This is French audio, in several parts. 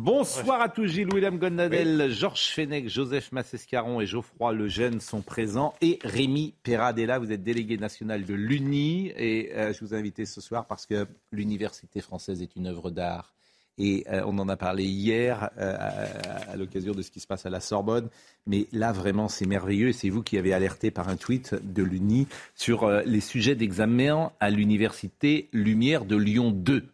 Bonsoir à tous, Gilles William Gondadel, Georges Fenech, Joseph Massescaron et Geoffroy Lejeune sont présents et Rémi Perradella, vous êtes délégué national de l'UNI et euh, je vous ai invité ce soir parce que l'université française est une œuvre d'art et euh, on en a parlé hier euh, à, à l'occasion de ce qui se passe à la Sorbonne. Mais là, vraiment, c'est merveilleux. Et c'est vous qui avez alerté par un tweet de l'UNI sur euh, les sujets d'examen à l'université Lumière de Lyon 2.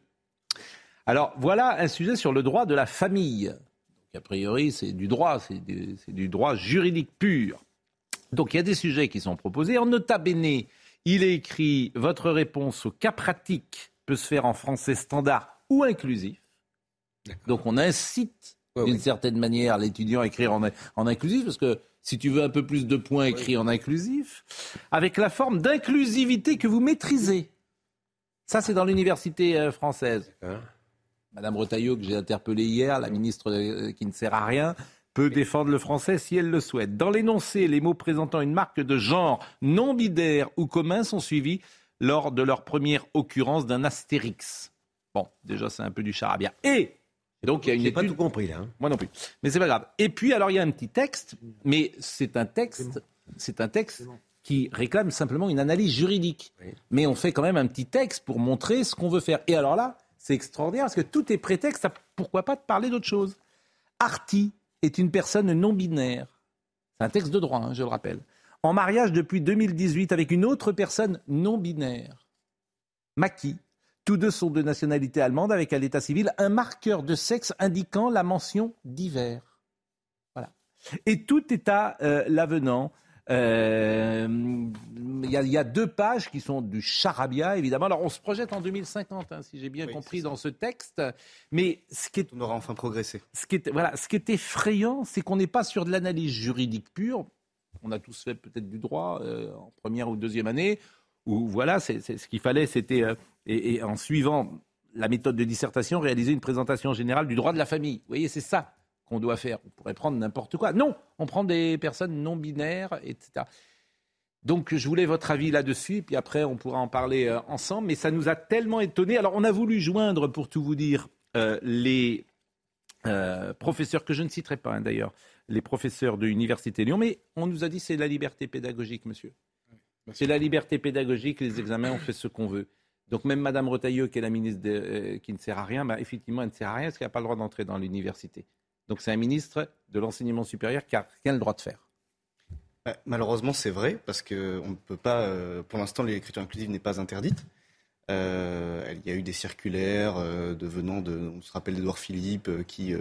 Alors, voilà un sujet sur le droit de la famille. Donc, a priori, c'est du droit, c'est du, droit juridique pur. Donc, il y a des sujets qui sont proposés. En nota bene, il est écrit votre réponse au cas pratique peut se faire en français standard ou inclusif. Donc on incite Ouais, d'une oui. certaine manière l'étudiant à écrire en, en inclusif, parce que si tu veux un peu plus de points, écris en inclusif, avec la forme d'inclusivité que vous maîtrisez. Ça, c'est dans l'université euh, française. Madame Retailleau, que j'ai interpellée hier, la ministre qui ne sert à rien, peut défendre le français si elle le souhaite. Dans l'énoncé, les mots présentant une marque de genre non binaire ou commun sont suivis lors de leur première occurrence d'un astérix. Bon, déjà, c'est un peu du charabia. Et donc, il y a une J'ai pas étude... tout compris là. hein. Moi non plus. Mais c'est pas grave. Et puis, alors, il y a un petit texte, mais c'est un texte, c'est un texte qui réclame simplement une analyse juridique. Oui. Mais on fait quand même un petit texte pour montrer ce qu'on veut faire. Et alors là, c'est extraordinaire parce que tout est prétexte pourquoi pas de parler d'autre chose. Arti est une personne non binaire. C'est un texte de droit, hein, je le rappelle. En mariage depuis 2018 avec une autre personne non binaire. Maki. Tous deux sont de nationalité allemande avec à l'état civil un marqueur de sexe indiquant la mention divers. Voilà. Et tout est à euh, l'avenant. Euh, Il y, a- il y a deux pages qui sont du charabia, évidemment. Alors, on se projette en 2050, hein, si j'ai bien Oui, compris, dans ce texte. Mais ce qui est On aura enfin progressé. ce qui est, voilà, ce qui est effrayant, c'est qu'on n'est pas sur de l'analyse juridique pure. On a tous fait peut-être du droit euh, en première ou deuxième année, où voilà, c'est, c'est- ce qu'il fallait, c'était, euh, et, et en suivant la méthode de dissertation, réaliser une présentation générale du droit de la famille. Vous voyez, c'est ça qu'on doit faire. On pourrait prendre n'importe quoi. Non, on prend des personnes non binaires, etc. Donc, je voulais votre avis là-dessus, puis après, on pourra en parler euh, ensemble. Mais ça nous a tellement étonnés. Alors, on a voulu joindre, pour tout vous dire, euh, les euh, professeurs, que je ne citerai pas hein, d'ailleurs, les professeurs de l'Université Lyon, mais on nous a dit c'est la liberté pédagogique, monsieur. C'est la liberté pédagogique, les examens, on fait ce qu'on veut. Donc même Madame Retailleau, qui est la ministre de- qui ne sert à rien, bah, effectivement, elle ne sert à rien parce qu'elle n'a pas le droit d'entrer dans l'université. Donc c'est un ministre de l'enseignement supérieur qui a rien le droit de faire. Euh, Malheureusement, c'est vrai, parce qu'on ne peut pas. euh, pour l'instant, l'écriture inclusive n'est pas interdite. Euh, il y a eu des circulaires euh, de venant de, on se rappelle d'Edouard Philippe, euh, qui,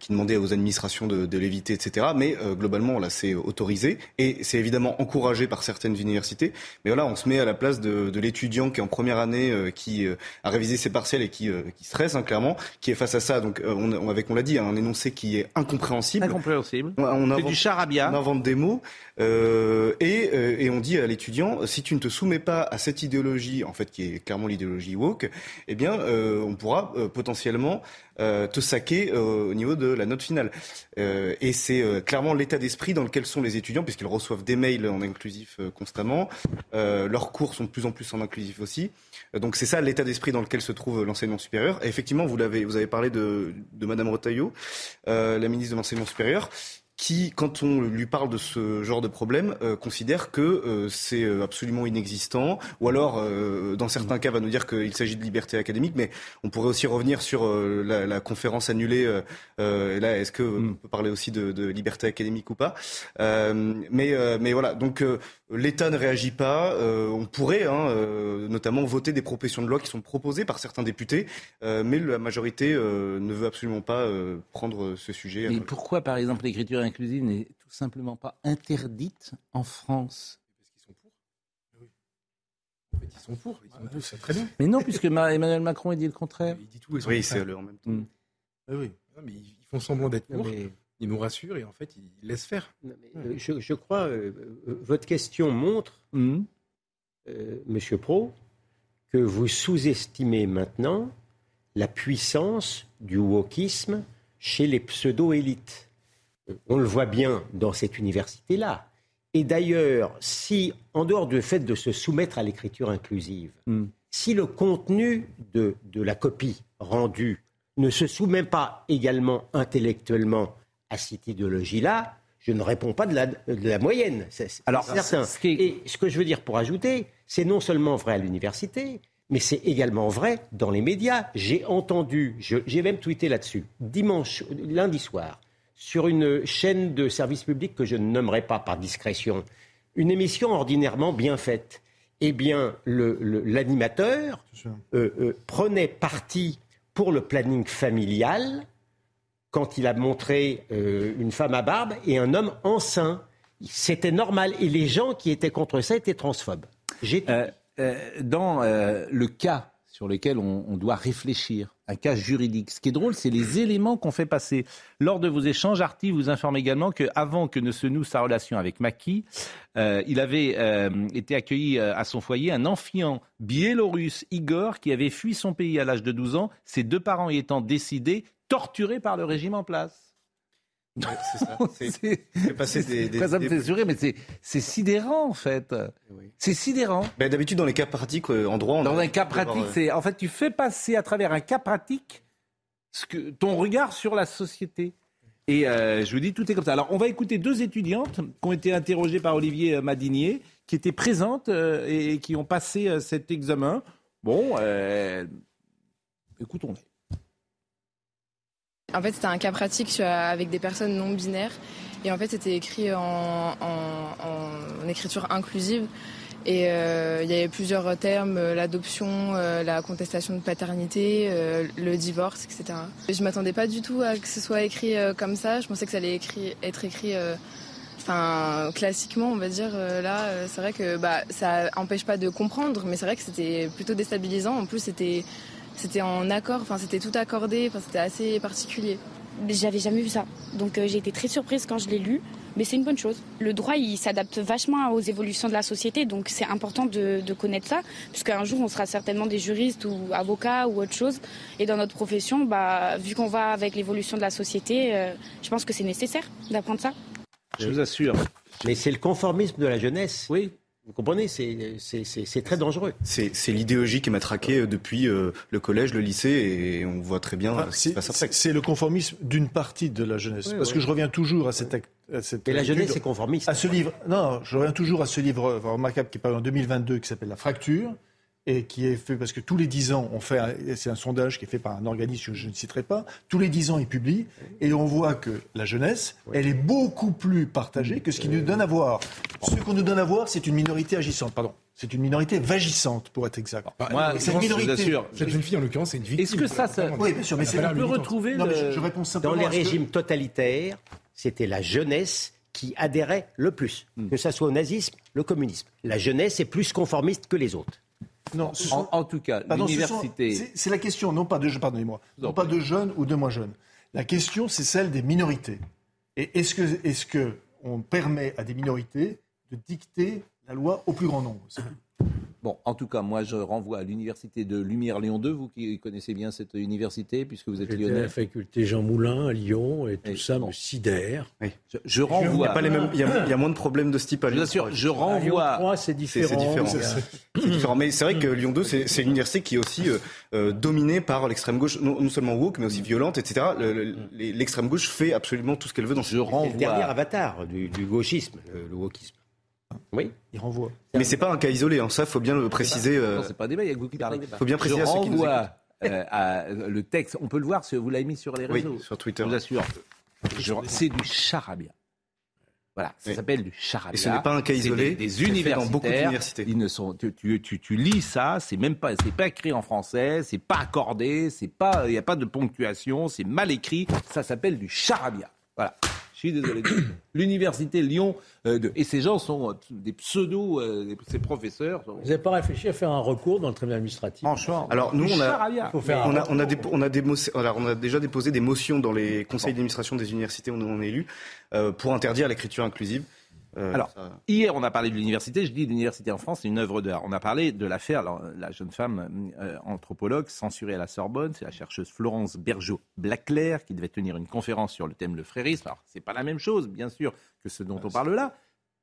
qui demandait aux administrations de, de l'éviter, etc. Mais euh, globalement, là, c'est autorisé et c'est évidemment encouragé par certaines universités. Mais voilà, on se met à la place de, de l'étudiant qui est en première année, euh, qui euh, a révisé ses partiels et qui, euh, qui stresse hein, clairement, qui est face à ça. Donc, euh, on, on- avec, on l'a dit, un énoncé qui est incompréhensible. Incompréhensible. On, on invente- du charabia. on invente des mots euh, et, euh, et on dit à l'étudiant si tu ne te soumets pas à cette idéologie, en fait, qui est clairement l'idéologie woke, eh bien, euh, on pourra euh, potentiellement euh, te saquer euh, au niveau de la note finale. Euh, et c'est clairement l'état d'esprit dans lequel sont les étudiants, puisqu'ils reçoivent des mails en inclusif constamment. Leurs cours sont de plus en plus en inclusif aussi. Donc c'est ça l'état d'esprit dans lequel se trouve l'enseignement supérieur. Et effectivement, vous l'avez, vous avez parlé de, de Madame Retailleau, la ministre de l'enseignement supérieur qui, quand on lui parle de ce genre de problème, euh, considère que euh, c'est euh, absolument inexistant, ou alors, euh, dans certains cas, va nous dire qu'il s'agit de liberté académique, mais on pourrait aussi revenir sur euh, la, la conférence annulée. euh, et là, est-ce que on peut parler aussi de, de liberté académique ou pas? Euh, mais, euh, mais voilà, donc euh, l'État ne réagit pas. euh, on pourrait, hein, euh, notamment, voter des propositions de loi qui sont proposées par certains députés, euh, mais la majorité euh, ne veut absolument pas euh, prendre ce sujet. Mais pourquoi, par exemple, l'écriture inclusive n'est tout simplement pas interdite en France? Ils sont pour. Ils sont pour, c'est très bien. Mais non, puisque Emmanuel Macron a dit le contraire. Il dit tout. Oui, c'est le en même temps. Mm. Ah oui. Non, mais ils font semblant d'être Non, pour. mais- Ils nous rassurent et en fait, ils laissent faire. non, mais, euh, je, je crois, euh, euh, votre question montre, Hum. euh, Monsieur Pro, que vous sous-estimez maintenant la puissance du wokisme chez les pseudo-élites. Euh, On le voit bien dans cette université-là. Et d'ailleurs, si, en dehors du fait de se soumettre à l'écriture inclusive, Mm. si le contenu de, de la copie rendue ne se soumet pas également intellectuellement à cette idéologie-là, je ne réponds pas de la, de la moyenne. C'est c'est Alors, certain. ce qui est- Et ce que je veux dire pour ajouter, c'est non seulement vrai à l'université, mais c'est également vrai dans les médias. J'ai entendu, je- j'ai même tweeté là-dessus, dimanche, lundi soir, sur une chaîne de service public que je ne nommerai pas par discrétion, une émission ordinairement bien faite. Eh bien, le- le- l'animateur euh, euh, prenait parti pour le planning familial quand il a montré euh, une femme à barbe et un homme enceint. C'était normal. Et les gens qui étaient contre ça étaient transphobes. J'ai Euh, euh, dans le cas sur lequel on, on doit réfléchir, un cas juridique, ce qui est drôle, c'est les éléments qu'on fait passer. Lors de vos échanges, Arti vous informe également qu'avant que ne se noue sa relation avec Maki, euh, il avait euh, été accueilli à son foyer un enfant biélorusse, Igor, qui avait fui son pays à l'âge de 12 ans, ses deux parents y étant décidés, torturés par le régime en place. Ouais, c'est ça. C'est- C'est- c'est passé des- des- Après, ça me des- fait sourire, mais c'est- sidérant en fait. C'est sidérant. Ben, D'habitude, dans les cas pratiques, euh, en droit, on Dans un cas pratique, euh, c'est en fait tu fais passer à travers un cas pratique ce que, ton regard sur la société. Et euh, je vous dis, tout est comme ça. Alors, on va écouter deux étudiantes qui ont été interrogées par Olivier euh, Madinier, qui étaient présentes et qui ont passé cet examen. Bon, écoutons-les. En fait, c'était un cas pratique avec des personnes non binaires. Et en fait, c'était écrit en, en- en- écriture inclusive. Et euh, il y avait plusieurs termes, euh, l'adoption, euh, la contestation de paternité, euh, le divorce, etc. Et je m'attendais pas du tout à que ce soit écrit euh, comme ça. Je pensais que ça allait écrit, être écrit euh, classiquement, on va dire. Là, c'est vrai que bah, ça empêche pas de comprendre, mais c'est vrai que c'était plutôt déstabilisant. En plus, c'était c'était en accord, enfin, c'était tout accordé, enfin, c'était assez particulier. J'avais jamais vu ça. Donc euh, j'ai été très surprise quand je l'ai lu, mais c'est une bonne chose. Le droit, il s'adapte vachement aux évolutions de la société, donc c'est important de, de connaître ça, puisqu'un jour on sera certainement des juristes ou avocats ou autre chose. Et dans notre profession, bah, vu qu'on va avec l'évolution de la société, euh, je pense que c'est nécessaire d'apprendre ça. Je vous assure. Mais c'est le conformisme de la jeunesse. Oui. Vous comprenez C'est- C'est c'est- c'est très dangereux. C'est c'est l'idéologie qui est matraquée euh, depuis euh, le collège, le lycée, et on voit très bien Ah, ce qui se c'est passe après. c'est le conformisme d'une partie de la jeunesse. Oui, Parce oui. que je reviens toujours à cette, à cette Mais la étude, jeunesse est conformiste. à ce livre. Non, je reviens toujours à ce livre euh, remarquable qui est paru en 2022 qui s'appelle La fracture et qui est fait parce que tous les 10 ans, on fait c'est un sondage qui est fait par un organisme que je ne citerai pas. Tous les 10 ans, il publie et on voit que la jeunesse, elle est beaucoup plus partagée que ce qui nous donne à voir. Ce qu'on nous donne à voir, c'est une minorité agissante. Pardon. C'est une minorité vagissante, pour être exact. Moi, Et je cette je vous minorité- assure. Cette jeune fille, en l'occurrence, c'est une victime. Est-ce que ça, ça- Oui, bien sûr, mais c'est on peut retrouver Non, le- je, je réponds Dans simplement les ce que- régimes totalitaires, c'était la jeunesse qui adhérait le plus, que ça soit au nazisme, le communisme. La jeunesse est plus conformiste que les autres. Non, ce sont- en, en tout cas, sont- l'université. c'est- la question, non pas de, pardonnez-moi, non pas de jeunes ou de moins jeunes. La question, c'est celle des minorités. Et est-ce que, est-ce que on permet à des minorités de dicter la loi au plus grand nombre? Bon, en tout cas, moi, je renvoie à l'université de Lumière Lyon 2, vous qui connaissez bien cette université, puisque vous êtes J'étais à lyonnais. la faculté Jean Moulin à Lyon et tout Et ça bon. me sidère. Je, je Il y a renvoie. pas les mêmes- il y a- il y a moins de problèmes de ce type à Je Lyon. assure, je À Lyon renvoie. 3, c'est différent. c'est différent. Mais c'est vrai que Lyon 2, c'est c'est une université qui est aussi euh, euh, dominée par l'extrême gauche, non, non seulement woke, mais aussi violente, etc. Le- le- les- L'extrême gauche fait absolument tout ce qu'elle veut dans ce Je C'est le dernier renvoie. avatar du, du gauchisme, le, le wokisme. Oui. Il renvoie. Mais c'est pas un cas isolé, hein. ça faut bien le préciser. euh, Non, c'est pas un débat, il y a que vous qui parlez. faut bien Je préciser à ceux qui nous écoutent. renvoie euh, à le texte. On peut le voir, si vous l'avez mis sur les Oui, réseaux. sur Twitter. Je vous assure. Je- C'est du charabia. Voilà, ça Oui. s'appelle du charabia. Et ce n'est pas un cas isolé, Des, des fait dans universitaires. beaucoup d'universités. Ils ne sont. Tu, tu, tu, tu lis ça, c'est même pas, c'est pas écrit en français, c'est pas accordé, c'est pas, il n'y a pas de ponctuation, c'est mal écrit. Ça s'appelle du charabia. Voilà. Suis désolé. L'université Lyon, euh, de- et ces gens sont euh, des pseudo, euh, des- ces professeurs. sont- Vous n'avez pas réfléchi à faire un recours dans le tribunal administratif Franchement, Alors nous, on a, charabia. faut faire on un a, on a, dépo- on a des mo- alors, on a déjà déposé des motions dans les conseils d'administration des universités où on est élu euh, pour interdire l'écriture inclusive. Euh, Alors, ça- Hier, on a parlé de l'université. Je dis l'université en France, c'est une œuvre d'art. On a parlé de l'affaire, alors, la jeune femme euh, anthropologue censurée à la Sorbonne, c'est la chercheuse Florence Bergeau-Blaclair qui devait tenir une conférence sur le thème le frérisme. Alors, c'est pas la même chose, bien sûr, que ce dont on parle là,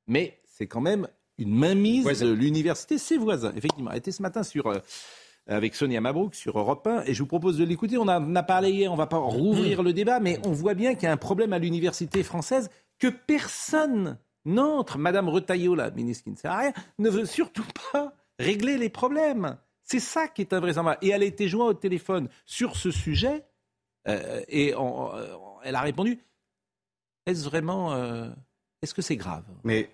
mais c'est quand même une mainmise Voisin. de l'université, ses voisins. Effectivement, elle était ce matin sur. euh, avec Sonia Mabrouk sur Europe 1 et je vous propose de l'écouter. On en a parlé hier, on va pas rouvrir le débat, mais on voit bien qu'il y a un problème à l'université française que personne n'entre. Madame Retailleau, la ministre qui ne sert à rien, ne veut surtout pas régler les problèmes. C'est ça qui est invraisemblable. Et elle a été jointe au téléphone sur ce sujet euh, et elle a répondu Est-ce vraiment. euh, Est-ce que c'est grave? Mais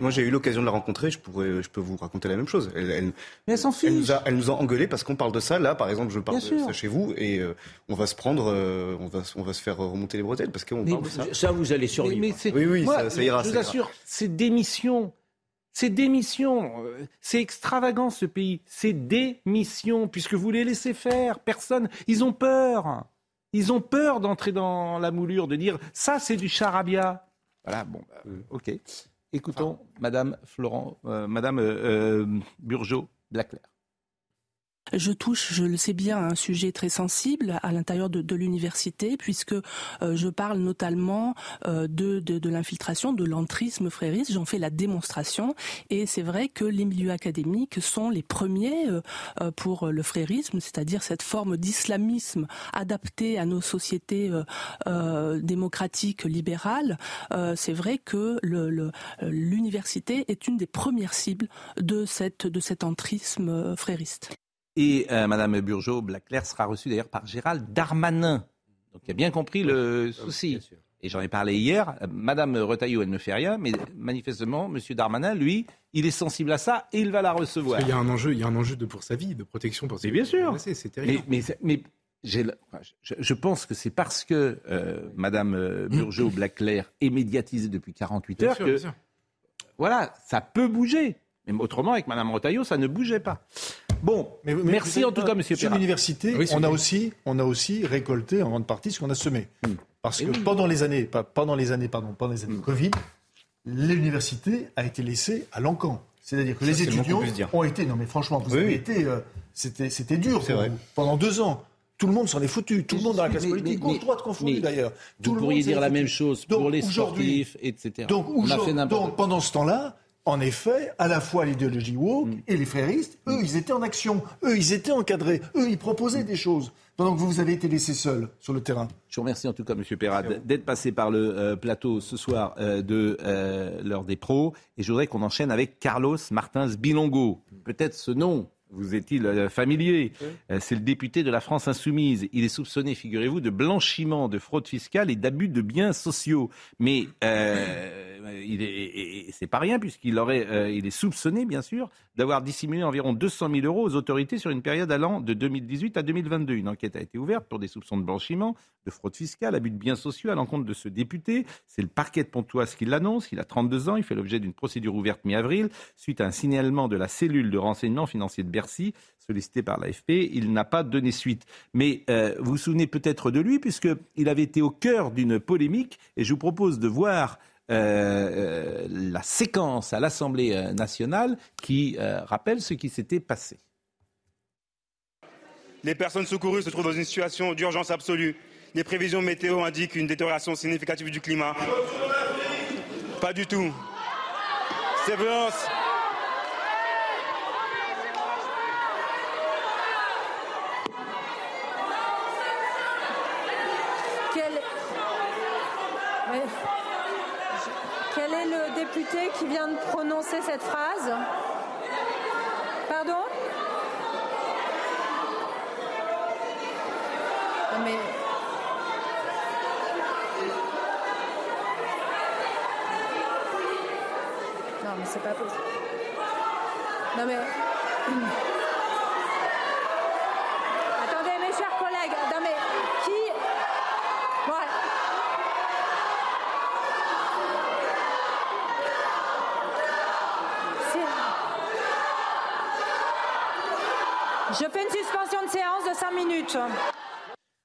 moi, j'ai eu l'occasion de la rencontrer. Je pourrais, je peux vous raconter la même chose. Elle, elle- Mais elle s'en elle nous a, elle nous a engueulé parce qu'on parle de ça. Là, par exemple, je parle Bien de sûr. ça chez vous et euh, on va se prendre, euh, on va, on va se faire remonter les bretelles parce qu'on Mais parle de ça. Ça, vous allez Mais- survivre. mais c'est- Oui, oui, moi, ça- ça ira, Je ça vous ira. assure, c'est démission. C'est démission. Euh, C'est extravagant ce pays. C'est démission puisque vous les laissez faire. Personne. Ils ont peur. Ils ont peur d'entrer dans la moulure, de dire ça c'est du charabia. Voilà. Bon. bah, ok. Écoutons Madame Florent, euh, Madame euh, euh, Burgeot Blaclair. Je touche, je le sais bien, à un sujet très sensible à l'intérieur de, de l'université, puisque euh, je parle notamment euh, de, de, l'infiltration, de l'entrisme frériste. J'en fais la démonstration. Et c'est vrai que les milieux académiques sont les premiers euh, euh, pour le frérisme, c'est-à-dire cette forme d'islamisme adaptée à nos sociétés euh, euh, démocratiques libérales. C'est vrai que le- le- l'université est une des premières cibles de, cette, de cet entrisme frériste. Et euh, Madame Burgeot Blaclair sera reçue d'ailleurs par Gérald Darmanin. Donc il a bien compris le souci. Et j'en ai parlé hier. Euh, Madame Retailleau, elle ne fait rien, mais manifestement, Monsieur Darmanin, lui, il est sensible à ça et il va la recevoir. Il y a un enjeu, il y a un enjeu de pour sa vie, de protection pour ses Mais bien sûr. C'est Mais, je, je pense que c'est parce que euh, Madame euh, Burgeot Blaclair est médiatisée depuis 48 Bien heures sûr, que bien sûr. voilà, ça peut bouger. Mais autrement, avec Madame Retailleau, ça ne bougeait pas. Bon, Mais- mais merci vous en tout cas, Monsieur Sur l'université, Oui, on, a aussi, on a aussi récolté en grande partie ce qu'on a semé. Parce Et que pendant les années, pas- pendant les années, pardon, pendant les années Covid, l'université a été laissée à l'encan. C'est-à-dire que Ça, les le étudiants ont été, non mais franchement, vous Oui, avez oui. été, euh, c'était, c'était dur vrai. vous. pendant deux ans. Tout le monde s'en est foutu, tout le monde dans la classe politique, gauche, droite confondu mais d'ailleurs. Tout Vous le pourriez monde dire la foutu. même chose Donc, pour les sportifs, etc. Donc, on a fait donc, pendant ce temps-là, en effet, à la fois l'idéologie woke et les fréristes, eux, ils étaient en action, eux, ils étaient encadrés, eux, ils proposaient des choses. Pendant que vous, vous avez été laissés seuls sur le terrain. Je vous remercie en tout cas, Monsieur Perrat, d'être passé par le euh, plateau ce soir euh, de euh, l'heure des pros. Et je voudrais qu'on enchaîne avec Carlos Martins Bilongo. Peut-être ce nom vous est-il euh, familier Euh, C'est le député de la France insoumise. Il est soupçonné, figurez-vous, de blanchiment, de fraude fiscale et d'abus de biens sociaux. Mais euh, il est, c'est pas rien puisqu'il aurait, euh, il est soupçonné, bien sûr, d'avoir dissimulé environ 200 000 euros aux autorités sur une période allant de 2018 à 2022. Une enquête a été ouverte pour des soupçons de blanchiment, de fraude fiscale, abus de biens sociaux à l'encontre de ce député. C'est le parquet de Pontoise qui l'annonce. Il a 32 ans. Il fait l'objet d'une procédure ouverte mi-avril suite à un signalement de la cellule de renseignement financier de Bercy sollicité par l'AFP. Il n'a pas donné suite. Mais euh, vous vous souvenez peut-être de lui puisqu'il avait été au cœur d'une polémique et je vous propose de voir euh, euh, la séquence à l'Assemblée nationale qui rappelle ce qui s'était passé. Les personnes secourues se trouvent dans une situation d'urgence absolue. Les prévisions météo indiquent une détérioration significative du climat. Pas du tout. Ces violences. Quel... Ouais. Quel est le député qui de prononcer cette phrase Pardon? Non, mais... Non mais c'est pas possible. Non mais... Attendez mes chers collègues, non mais qui... Ouais. Je fais une suspension de séance de 5 minutes.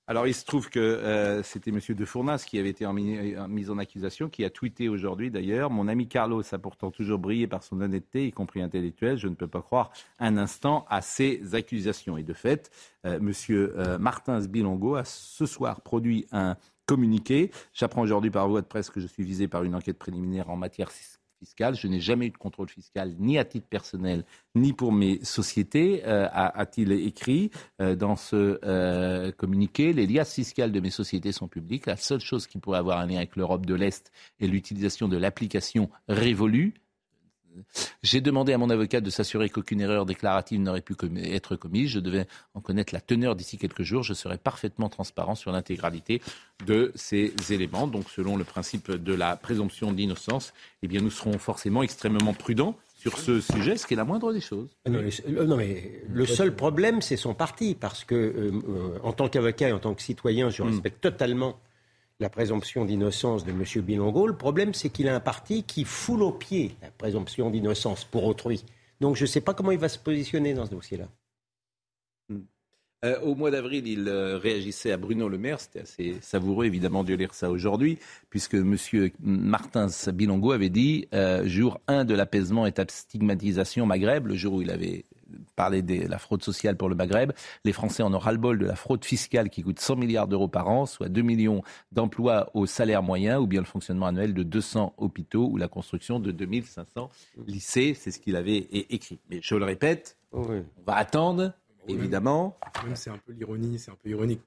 Alors, il se trouve que euh, c'était M. De Fournas qui avait été en, mi- en mise en accusation, qui a tweeté aujourd'hui d'ailleurs. Mon ami Carlos a pourtant toujours brillé par son honnêteté, y compris intellectuelle. Je ne peux pas croire un instant à ces accusations. Et de fait, euh, M. euh, Martins Bilongo a ce soir produit un communiqué. J'apprends aujourd'hui par voie de presse que je suis visé par une enquête préliminaire en matière fiscale. Je n'ai jamais eu de contrôle fiscal, ni à titre personnel, ni pour mes sociétés, euh, a-t-il écrit euh, dans ce euh, communiqué. Les liasses fiscales de mes sociétés sont publiques. La seule chose qui pourrait avoir un lien avec l'Europe de l'Est est l'utilisation de l'application Révolu. J'ai demandé à mon avocat de s'assurer qu'aucune erreur déclarative n'aurait pu être commise. Je devais en connaître la teneur d'ici quelques jours. Je serai parfaitement transparent sur l'intégralité de ces éléments. Donc, selon le principe de la présomption d'innocence, eh bien, nous serons forcément extrêmement prudents sur ce sujet, ce qui est la moindre des choses. Non, mais, euh, non, mais le seul problème, c'est son parti, parce que euh, euh, en tant qu'avocat et en tant que citoyen, je respecte totalement la présomption d'innocence de M. Bilongo. Le problème, c'est qu'il a un parti qui foule aux pieds la présomption d'innocence pour autrui. Donc je ne sais pas comment il va se positionner dans ce dossier-là. Euh, au mois d'avril, il euh, réagissait à Bruno Le Maire. C'était assez savoureux, évidemment, de lire ça aujourd'hui, puisque M. Martins Bilongo avait dit euh, jour 1 de l'apaisement, étape stigmatisation Maghreb, le jour où il avait parlé de la fraude sociale pour le Maghreb. Les Français en ont ras-le-bol de la fraude fiscale qui coûte 100 milliards d'euros par an, soit 2 millions d'emplois au salaire moyen, ou bien le fonctionnement annuel de 200 hôpitaux ou la construction de 2500 lycées. C'est ce qu'il avait écrit. Mais je le répète, on va attendre, évidemment. Même c'est un peu l'ironie, c'est un peu ironique.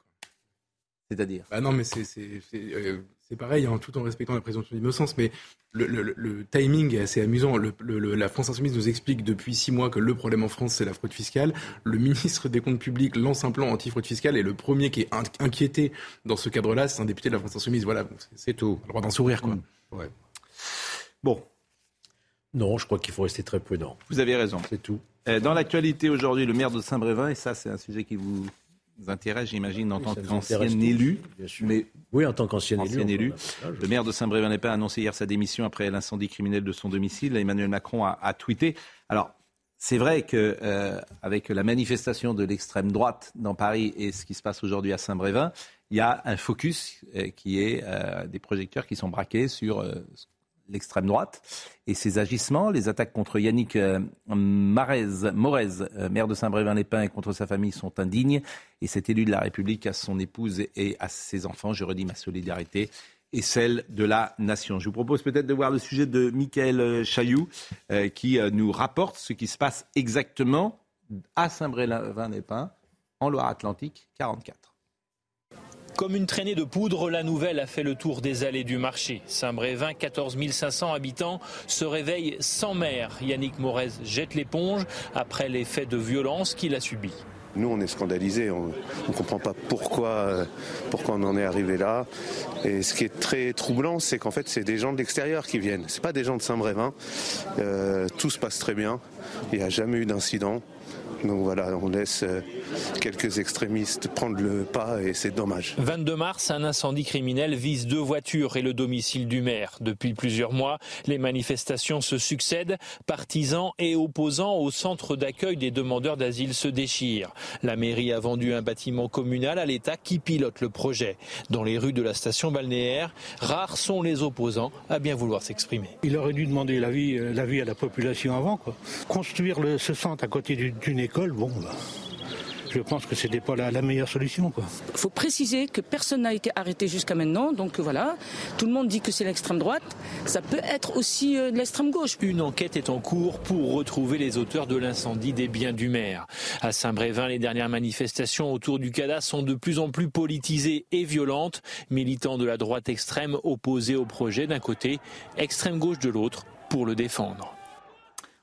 C'est-à-dire? Bah non, mais c'est c'est- pareil, hein, tout en respectant la présomption d'innocence, mais le, le- timing est assez amusant. Le- le- le- la France Insoumise nous explique depuis six mois que le problème en France, c'est la fraude fiscale. Le ministre des Comptes Publics lance un plan anti-fraude fiscale et le premier qui est in- inquiété dans ce cadre-là, c'est un député de la France Insoumise. Voilà, c'est- tout. On a le droit d'en sourire, quoi. Ouais. Bon. Non, je crois qu'il faut rester très prudent. Vous avez raison. C'est tout. Euh, Dans l'actualité aujourd'hui, le maire de Saint-Brévin, et ça c'est un sujet qui vous intéresse, j'imagine, en tant ça nous qu'ancien élu. Mais Oui, en tant qu'ancien élu. je- Le maire de Saint-Brévin-les-Pins a annoncé hier sa démission après l'incendie criminel de son domicile. Emmanuel Macron a, a tweeté. Alors, c'est vrai que euh, avec la manifestation de l'extrême droite dans Paris et ce qui se passe aujourd'hui à Saint-Brévin, il y a un focus euh, qui est euh, des projecteurs qui sont braqués sur euh, l'extrême droite et ses agissements, les attaques contre Yannick euh, Marez, Morez, euh, maire de Saint-Brévin-les-Pins et contre sa famille sont indignes. Et cet élu de la République, à son épouse et à ses enfants, je redis ma solidarité et celle de la nation. Je vous propose peut-être de voir le sujet de Michael Chailloux euh, qui euh, nous rapporte ce qui se passe exactement à Saint-Brévin-les-Pins en Loire-Atlantique 44. Comme une traînée de poudre, la nouvelle a fait le tour des allées du marché. Saint-Brévin, 14 500 habitants, se réveille sans maire. Yannick Morez jette l'éponge après les faits de violence qu'il a subis. Nous, on est scandalisés. On ne comprend pas pourquoi, euh, pourquoi on en est arrivé là. Et ce qui est très troublant, c'est qu'en fait, c'est des gens de l'extérieur qui viennent. C'est pas des gens de Saint-Brévin. Euh, tout se passe très bien. Il n'y a jamais eu d'incident. Donc voilà, on laisse euh, quelques extrémistes prendre le pas et c'est dommage. 22 mars, un incendie criminel vise deux voitures et le domicile du maire. Depuis plusieurs mois, les manifestations se succèdent. Partisans et opposants au centre d'accueil des demandeurs d'asile se déchirent. La mairie a vendu un bâtiment communal à l'État qui pilote le projet. Dans les rues de la station balnéaire, rares sont les opposants à bien vouloir s'exprimer. Il aurait dû demander l'avis euh, l'avis à la population avant. Quoi. Construire le, ce centre à côté du- d'une école, bon, bah, je pense que c'était pas la, la meilleure solution. Il faut préciser que personne n'a été arrêté jusqu'à maintenant, donc euh, voilà. Tout le monde dit que c'est l'extrême droite. Ça peut être aussi euh, de l'extrême gauche. Une enquête est en cours pour retrouver les auteurs de l'incendie des biens du maire. À Saint-Brévin, les dernières manifestations autour du CADA sont de plus en plus politisées et violentes. Militants de la droite extrême opposés au projet d'un côté, extrême gauche de l'autre, pour le défendre.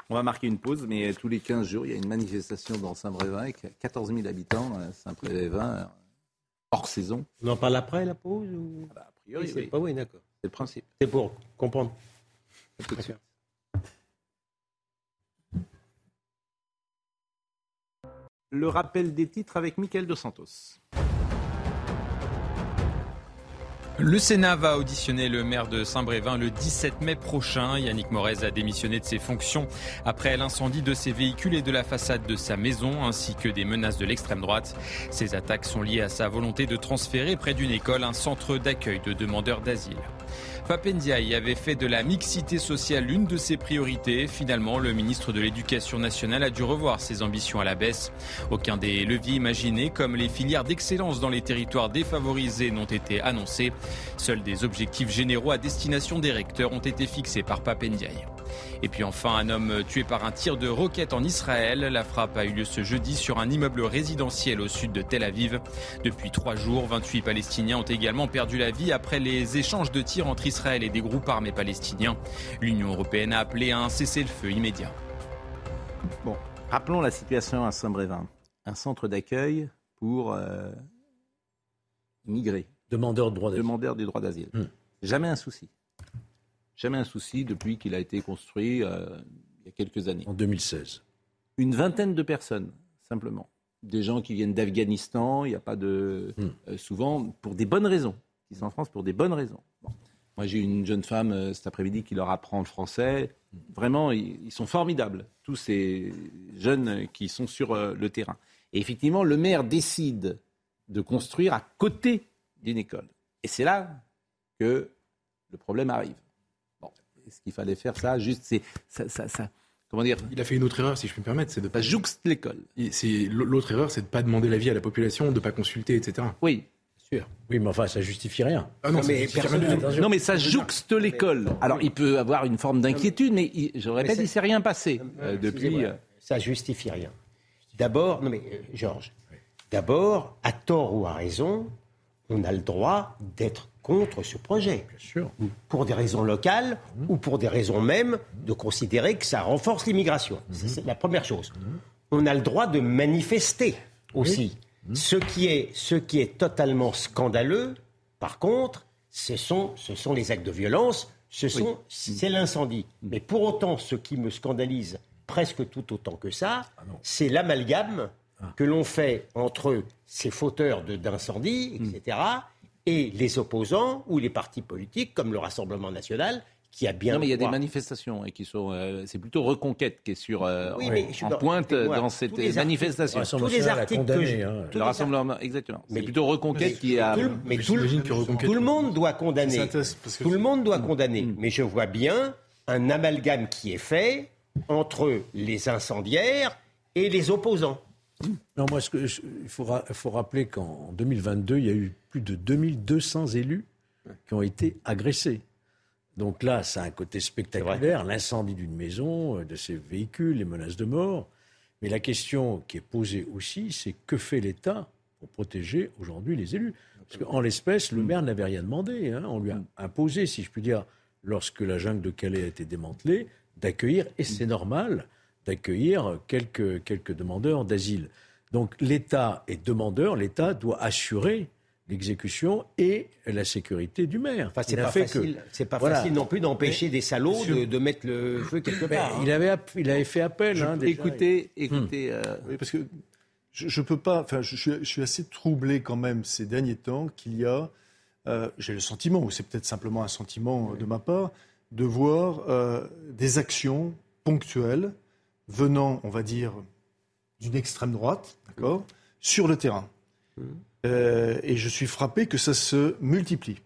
On va marquer une pause, mais tous les 15 jours, il y a une manifestation dans Saint-Brévin avec 14 000 habitants. euh, Saint-Brévin, euh, hors saison. On en parle après la pause ou... A priori, Oui, c'est oui. pas oui, d'accord. C'est le principe. C'est pour comprendre. À tout de suite. Le rappel des titres avec Mickaël Dos Santos. Le Sénat va auditionner le maire de Saint-Brévin le 17 mai prochain. Yannick Morez a démissionné de ses fonctions après l'incendie de ses véhicules et de la façade de sa maison, ainsi que des menaces de l'extrême droite. Ces attaques sont liées à sa volonté de transférer près d'une école un centre d'accueil de demandeurs d'asile. Papendiaï avait fait de la mixité sociale l'une de ses priorités. Finalement, le ministre de l'Éducation nationale a dû revoir ses ambitions à la baisse. Aucun des leviers imaginés, comme les filières d'excellence dans les territoires défavorisés, n'ont été annoncés. Seuls des objectifs généraux à destination des recteurs ont été fixés par Papendiaï. Et puis enfin, un homme tué par un tir de roquette en Israël. La frappe a eu lieu ce jeudi sur un immeuble résidentiel au sud de Tel Aviv. Depuis trois jours, 28 Palestiniens ont également perdu la vie après les échanges de tirs entre Israël et des groupes armés palestiniens. L'Union européenne a appelé à un cessez-le-feu immédiat. Bon, rappelons la situation à Saint-Brévin. Un centre d'accueil pour euh, immigrés. Demandeurs de droit d'asile. Demandeurs des droits d'asile. Jamais un souci. Jamais un souci depuis qu'il a été construit euh, il y a quelques années. En 2016. Une vingtaine de personnes, simplement. Des gens qui viennent d'Afghanistan, il n'y a pas de. euh, souvent, pour des bonnes raisons. Ils sont en France pour des bonnes raisons. Bon. Moi, j'ai une jeune femme euh, cet après-midi qui leur apprend le français. Vraiment, ils, ils sont formidables, tous ces jeunes qui sont sur le terrain. Et effectivement, le maire décide de construire à côté d'une école. Et c'est là que le problème arrive. Est-ce qu'il fallait faire? Ça Juste, c'est ça, ça, ça- comment dire? Il a fait une autre erreur, si je peux me permettre, c'est de pas jouxte l'école. L'autre erreur, c'est de pas demander l'avis à la population, de pas consulter, etc. Oui. Sûr. Oui, mais enfin, ça justifie rien. Ah non, mais ça jouxte l'école. Alors, il peut avoir une forme d'inquiétude, mais il- je répète, il ne s'est rien passé euh, depuis. Excusez-moi, euh, Ça justifie rien. D'abord, non mais euh, Georges, d'abord, à tort ou à raison, on a le droit d'être contre ce projet. Bien sûr. Pour des raisons locales ou pour des raisons même de considérer que ça renforce l'immigration. C'est- C'est la première chose. On a le droit de manifester aussi. Ce, qui est, ce qui est totalement scandaleux, par contre, ce sont, ce sont les actes de violence, ce sont, c'est l'incendie. Mais pour autant, ce qui me scandalise presque tout autant que ça, c'est l'amalgame que l'on fait entre ces fauteurs de- d'incendie, etc., et les opposants ou les partis politiques, comme le Rassemblement national, qui a bien Non, mais il y a des manifestations et qui sont. euh, c'est plutôt Reconquête qui est sur euh, Oui, en, mais pointe dans cette manifestation. Tous les articles que je- tous Le rassemblement, exactement. C'est Mais- plutôt Reconquête mais qui tout le- mais tout, le- tout le monde doit condamner. Parce que Tout le monde doit condamner. Mais je vois bien un amalgame qui est fait entre les incendiaires et les opposants. Non, moi, ce que je- il faut, ra- il faut rappeler qu'en 2022, il y a eu plus de 2200 élus qui ont été agressés. Donc là, ça a un côté spectaculaire, l'incendie d'une maison, euh, de ses véhicules, les menaces de mort. Mais la question qui est posée aussi, c'est que fait l'État pour protéger aujourd'hui les élus? Parce qu'en l'espèce, le maire n'avait rien demandé. hein. On lui a imposé, si je puis dire, lorsque la jungle de Calais a été démantelée, d'accueillir, et c'est normal, d'accueillir quelques, quelques demandeurs d'asile. Donc l'État est demandeur, l'État doit assurer l'exécution et la sécurité du maire. Enfin, c'est pas fait facile. que- C'est pas Voilà. facile non plus d'empêcher Mais- des salauds de, de mettre le feu quelque part. hein. il, avait, il avait fait appel. Je- hein, déjà. Écoutez, écoutez. euh, Oui, parce que je, je peux pas. Enfin, je, suis- je suis assez troublé quand même ces derniers temps qu'il y a. euh, J'ai le sentiment, ou c'est peut-être simplement un sentiment de ma part, de voir euh, des actions ponctuelles venant, on va dire, d'une extrême droite, d'accord, sur le terrain. Euh, et je suis frappé que ça se multiplie.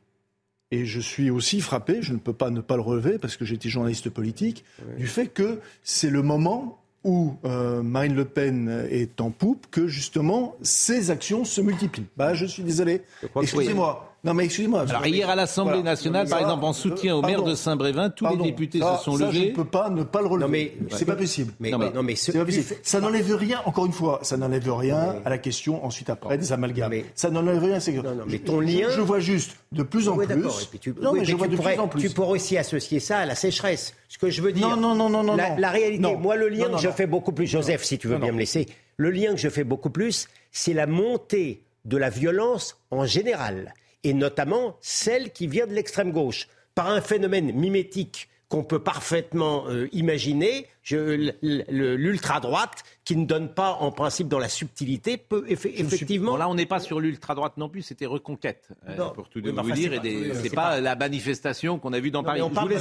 Et je suis aussi frappé, je ne peux pas ne pas le relever parce que j'étais journaliste politique, du fait que c'est le moment où euh, Marine Le Pen est en poupe que justement ces actions se multiplient. Bah, je suis désolé. Excusez-moi. Non, mais excusez-moi. Alors hier à l'Assemblée Voilà. nationale, par Ça, exemple, en soutien au maire de Saint-Brévin, tous Pardon. les députés Ça- se sont ça, levés. Je ne peux pas ne pas le relever. Non, mais- c'est pas possible. Mais- Non, mais- non, mais ce- C'est pas possible. Ça n'enlève rien, encore une fois, ça n'enlève rien à la question ensuite après des amalgames. ça n'enlève rien. C'est non, mais ton je, lien- Je vois juste de plus en Oui, plus. d'accord. Et puis tu, non, oui, mais je mais vois de pourrais, plus en plus. tu pourrais aussi associer ça à la sécheresse. Ce que je veux dire. Non, non, non, non, non, La, non. la réalité, Non. moi, le lien Non, non, que je non. fais beaucoup plus, Joseph, si tu veux Non, bien non. me laisser, le lien que je fais beaucoup plus, c'est la montée de la violence en général, et notamment celle qui vient de l'extrême gauche, par un phénomène mimétique qu'on peut parfaitement euh, imaginer. L'ultra-droite, qui ne donne pas en principe dans la subtilité, peut effectivement. là, on n'est pas sur l'ultra-droite non plus, c'était Reconquête, euh, pour tout vous dire. Et c'est pas, la manifestation qu'on a vue dans Paris. On parle,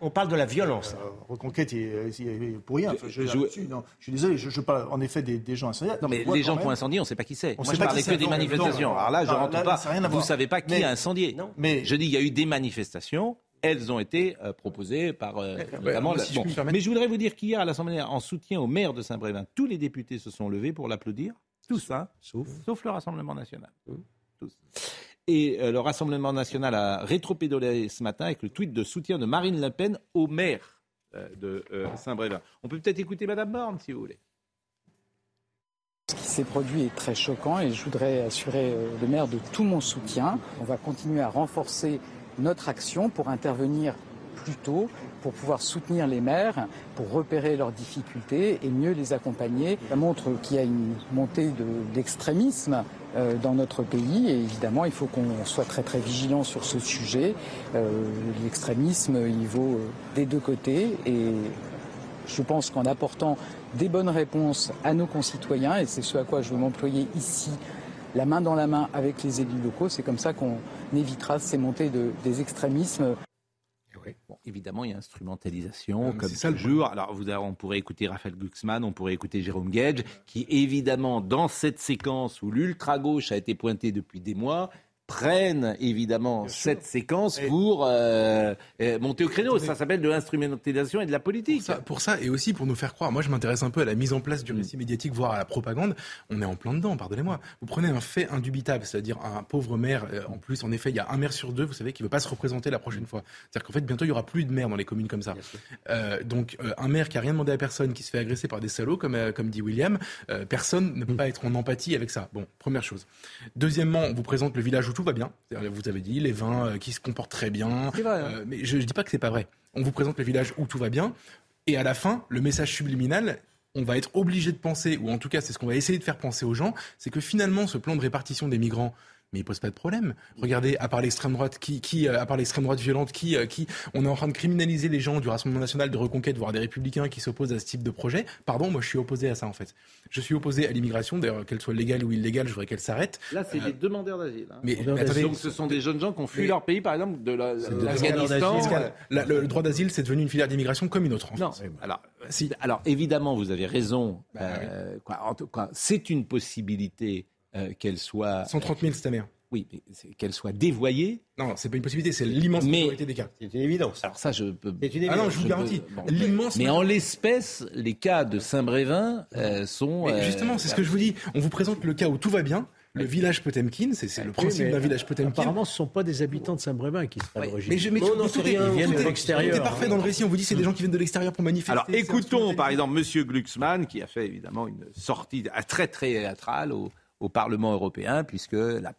on, parle de la violence. Euh, Reconquête, il, pour rien. je, suis désolé, je, parle en effet des, gens incendiaires. Non, mais les gens qui ont incendié, on ne sait pas qui c'est. Moi, je parlais que des manifestations. Alors là, je ne rentre pas. Vous ne savez pas qui a incendié. Mais je dis, il y a eu des manifestations elles ont été euh, proposées par euh, notamment. Mais je voudrais vous dire qu'hier à l'Assemblée, en soutien au maire de Saint-Brévin, tous les députés se sont levés pour l'applaudir, tous, hein, sauf, sauf le Rassemblement national. Tous. Et euh, le Rassemblement national a rétropédolé ce matin avec le tweet de soutien de Marine Le Pen au maire de Saint-Brévin. On peut peut-être écouter Madame Borne, si vous voulez. Ce qui s'est produit est très choquant et je voudrais assurer le maire de tout mon soutien. On va continuer à renforcer notre action pour intervenir plus tôt, pour pouvoir soutenir les maires, pour repérer leurs difficultés et mieux les accompagner. Ça montre qu'il y a une montée d'extrémisme euh, dans notre pays et évidemment il faut qu'on soit très très vigilant sur ce sujet. Euh, l'extrémisme il vaut euh, des deux côtés et je pense qu'en apportant des bonnes réponses à nos concitoyens, et c'est ce à quoi je veux m'employer ici la main dans la main avec les élus locaux. C'est comme ça qu'on évitera ces montées de, des extrémismes. Bon, évidemment, il y a instrumentalisation, comme ça le jour. Alors, vous, on pourrait écouter Raphaël Glucksmann, on pourrait écouter Jérôme Gage, qui évidemment, dans cette séquence où l'ultra-gauche a été pointée depuis des mois, prennent évidemment cette séquence pour euh, euh, monter au créneau. Ça s'appelle de l'instrumentalisation et de la politique. Pour ça, et aussi pour nous faire croire. Moi, je m'intéresse un peu à la mise en place du récit médiatique, voire à la propagande. On est en plein dedans, pardonnez-moi. Vous prenez un fait indubitable, c'est-à-dire un pauvre maire. Euh, en plus, en effet, il y a un maire sur deux, vous savez, qui ne veut pas se représenter la prochaine fois. C'est-à-dire qu'en fait, bientôt, il y aura plus de maires dans les communes comme ça. donc, un maire qui a rien demandé à personne, qui se fait agresser par des salauds, comme, comme dit William, personne ne peut pas être en empathie avec ça. Bon, première chose. Deuxièmement, on vous présente le village où tout va bien. Vous avez dit les vins euh, qui se comportent très bien. Hein. Euh, mais je ne dis pas que c'est pas vrai. On vous présente le village où tout va bien. Et à la fin, le message subliminal, on va être obligé de penser, ou en tout cas c'est ce qu'on va essayer de faire penser aux gens, c'est que finalement ce plan de répartition des migrants, mais il pose pas de problème. Regardez, à part l'extrême droite, qui, qui, euh, à part l'extrême droite violente, qui, euh, qui, on est en train de criminaliser les gens du Rassemblement national de reconquête, voire des républicains qui s'opposent à ce type de projet. Pardon, moi je suis opposé à ça en fait. Je suis opposé à l'immigration, d'ailleurs qu'elle soit légale ou illégale, je voudrais qu'elle s'arrête. Là, c'est des demandeurs d'asile. Hein. Mais, attendez, donc ce sont des jeunes gens qui ont fui leur pays, par exemple, de l'Afghanistan. La, le, droit d'asile, c'est devenu une filière d'immigration comme une autre. En non. Alors, si, alors évidemment, vous avez raison. Bah euh, quoi, en tout cas, c'est une possibilité qu'elle soit. 130 000 cette année. Oui, mais qu'elle soit dévoyée. Non, c'est pas une possibilité, c'est l'immense majorité des cas. C'est une évidence. Alors ça, je peux. C'est une évidence. Ah non, je vous garantis. L'immense. Mais en l'espèce, les cas de Saint-Brévin euh, sont. Mais justement, c'est ce que je vous dis. On vous présente le cas où tout va bien. Le village Potemkin, c'est le principe d'un village Potemkin. Apparemment, ce ne sont pas des habitants de Saint-Brévin qui seraient à l'origine. Mais, je, mais non, non, tout, rien, viennent de l'extérieur. C'est parfait dans le récit. On vous dit c'est des gens qui viennent de l'extérieur pour manifester. Alors écoutons par exemple Monsieur Glucksmann qui a fait évidemment une sortie très très théâtrale au, au Parlement européen puisque la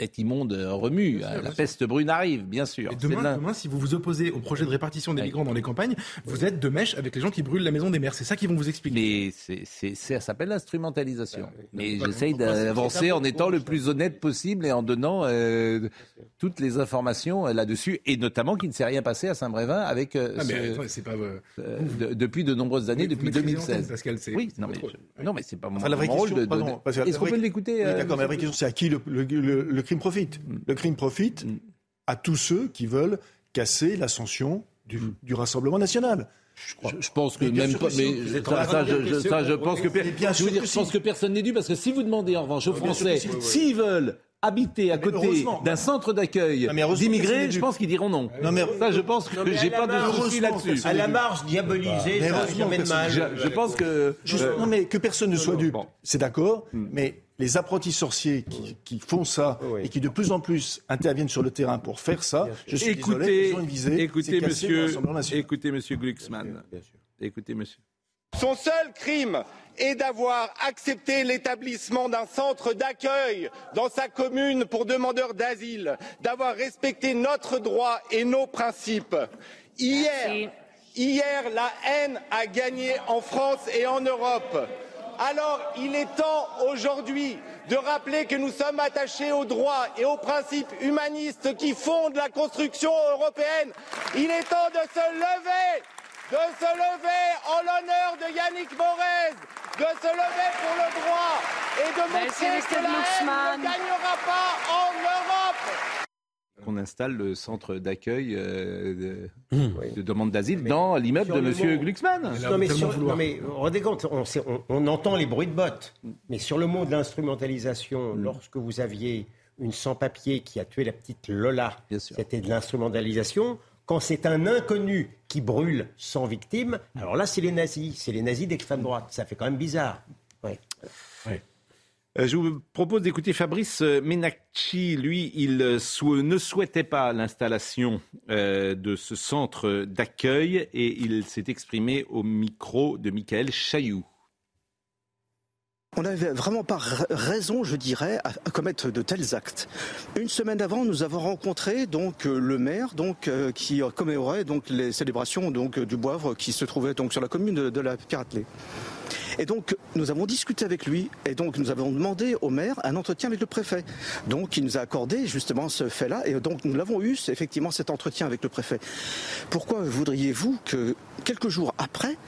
bête immonde remue. la peste brune arrive, bien sûr. Et demain, demain, si vous vous opposez au projet de répartition des migrants dans les campagnes, vous êtes de mèche avec les gens qui brûlent la maison des maires. C'est ça qu'ils vont vous expliquer. Mais c'est, ça s'appelle l'instrumentalisation. Bah Mais j'essaye d'avancer en étant le plus honnête possible et en donnant euh, toutes les informations euh, là-dessus, et notamment qu'il ne s'est rien passé à Saint-Brévin avec euh, ah, ce, pas, depuis de nombreuses années, depuis 2016. Pascal, oui, non mais, non mais, c'est pas mon, rôle de. Est-ce qu'on peut l'écouter D'accord, mais la vraie question, c'est à qui le, le crime profite. Mm. Le crime profite mm. à tous ceux qui veulent casser l'ascension du, mm. du Rassemblement national. Je, je, pense que même pas, mais ça, je, ça, je, pense que, je veux dire, je pense que personne n'est dû parce que si vous demandez en revanche aux Français s'ils veulent habiter à côté d'un centre d'accueil d'immigrés, je pense qu'ils diront non. non mais, ça, je pense que j'ai pas de souci là-dessus. À la marge, ça de mal. Je, pense que non mais que personne ne soit dupe, c'est d'accord, mais les apprentis sorciers qui, font ça et qui de plus en plus interviennent sur le terrain pour faire ça, je suis écoutez, désolé, ils ont une visée. Écoutez, monsieur, écoutez, monsieur Glucksmann. Écoutez, monsieur. Son seul crime est d'avoir accepté l'établissement d'un centre d'accueil dans sa commune pour demandeurs d'asile, d'avoir respecté notre droit et nos principes. Hier, hier, la haine a gagné en France et en Europe Alors il est temps aujourd'hui de rappeler que nous sommes attachés aux droits et aux principes humanistes qui fondent la construction européenne. Il est temps de se lever, de se lever en l'honneur de Yannick Morez, de se lever pour le droit et de montrer que la haine ne gagnera pas en Europe. Qu'on installe le centre d'accueil euh, de, de demande d'asile dans l'immeuble de Monsieur mot- Glucksmann. Non mais, sur- non, mais rendez compte, on, sait- on- on entend les bruits de bottes, mais sur le mot de l'instrumentalisation, Mm. lorsque vous aviez une sans-papier qui a tué la petite Lola, c'était de l'instrumentalisation. Quand c'est un inconnu qui brûle sans victime, alors là c'est les nazis, c'est les nazis d'extrême droite. Ça fait quand même bizarre. Ouais. Euh, Je vous propose d'écouter Fabrice euh, Menacci. Lui, il euh, ne souhaitait pas l'installation euh, de ce centre d'accueil et il s'est exprimé au micro de Michael Chailloux. On n'avait vraiment pas ra- raison, je dirais, à, commettre de tels actes. Une semaine avant, nous avons rencontré donc euh, le maire, donc euh, qui euh, commémorait donc les célébrations euh, du Boivre qui se trouvait donc sur la commune de, de la Piratelée. Et donc, nous avons discuté avec lui et donc nous avons demandé au maire un entretien avec le préfet. Donc, il nous a accordé justement ce fait-là et donc nous l'avons eu, effectivement cet entretien avec le préfet. Pourquoi voudriez-vous que quelques jours après,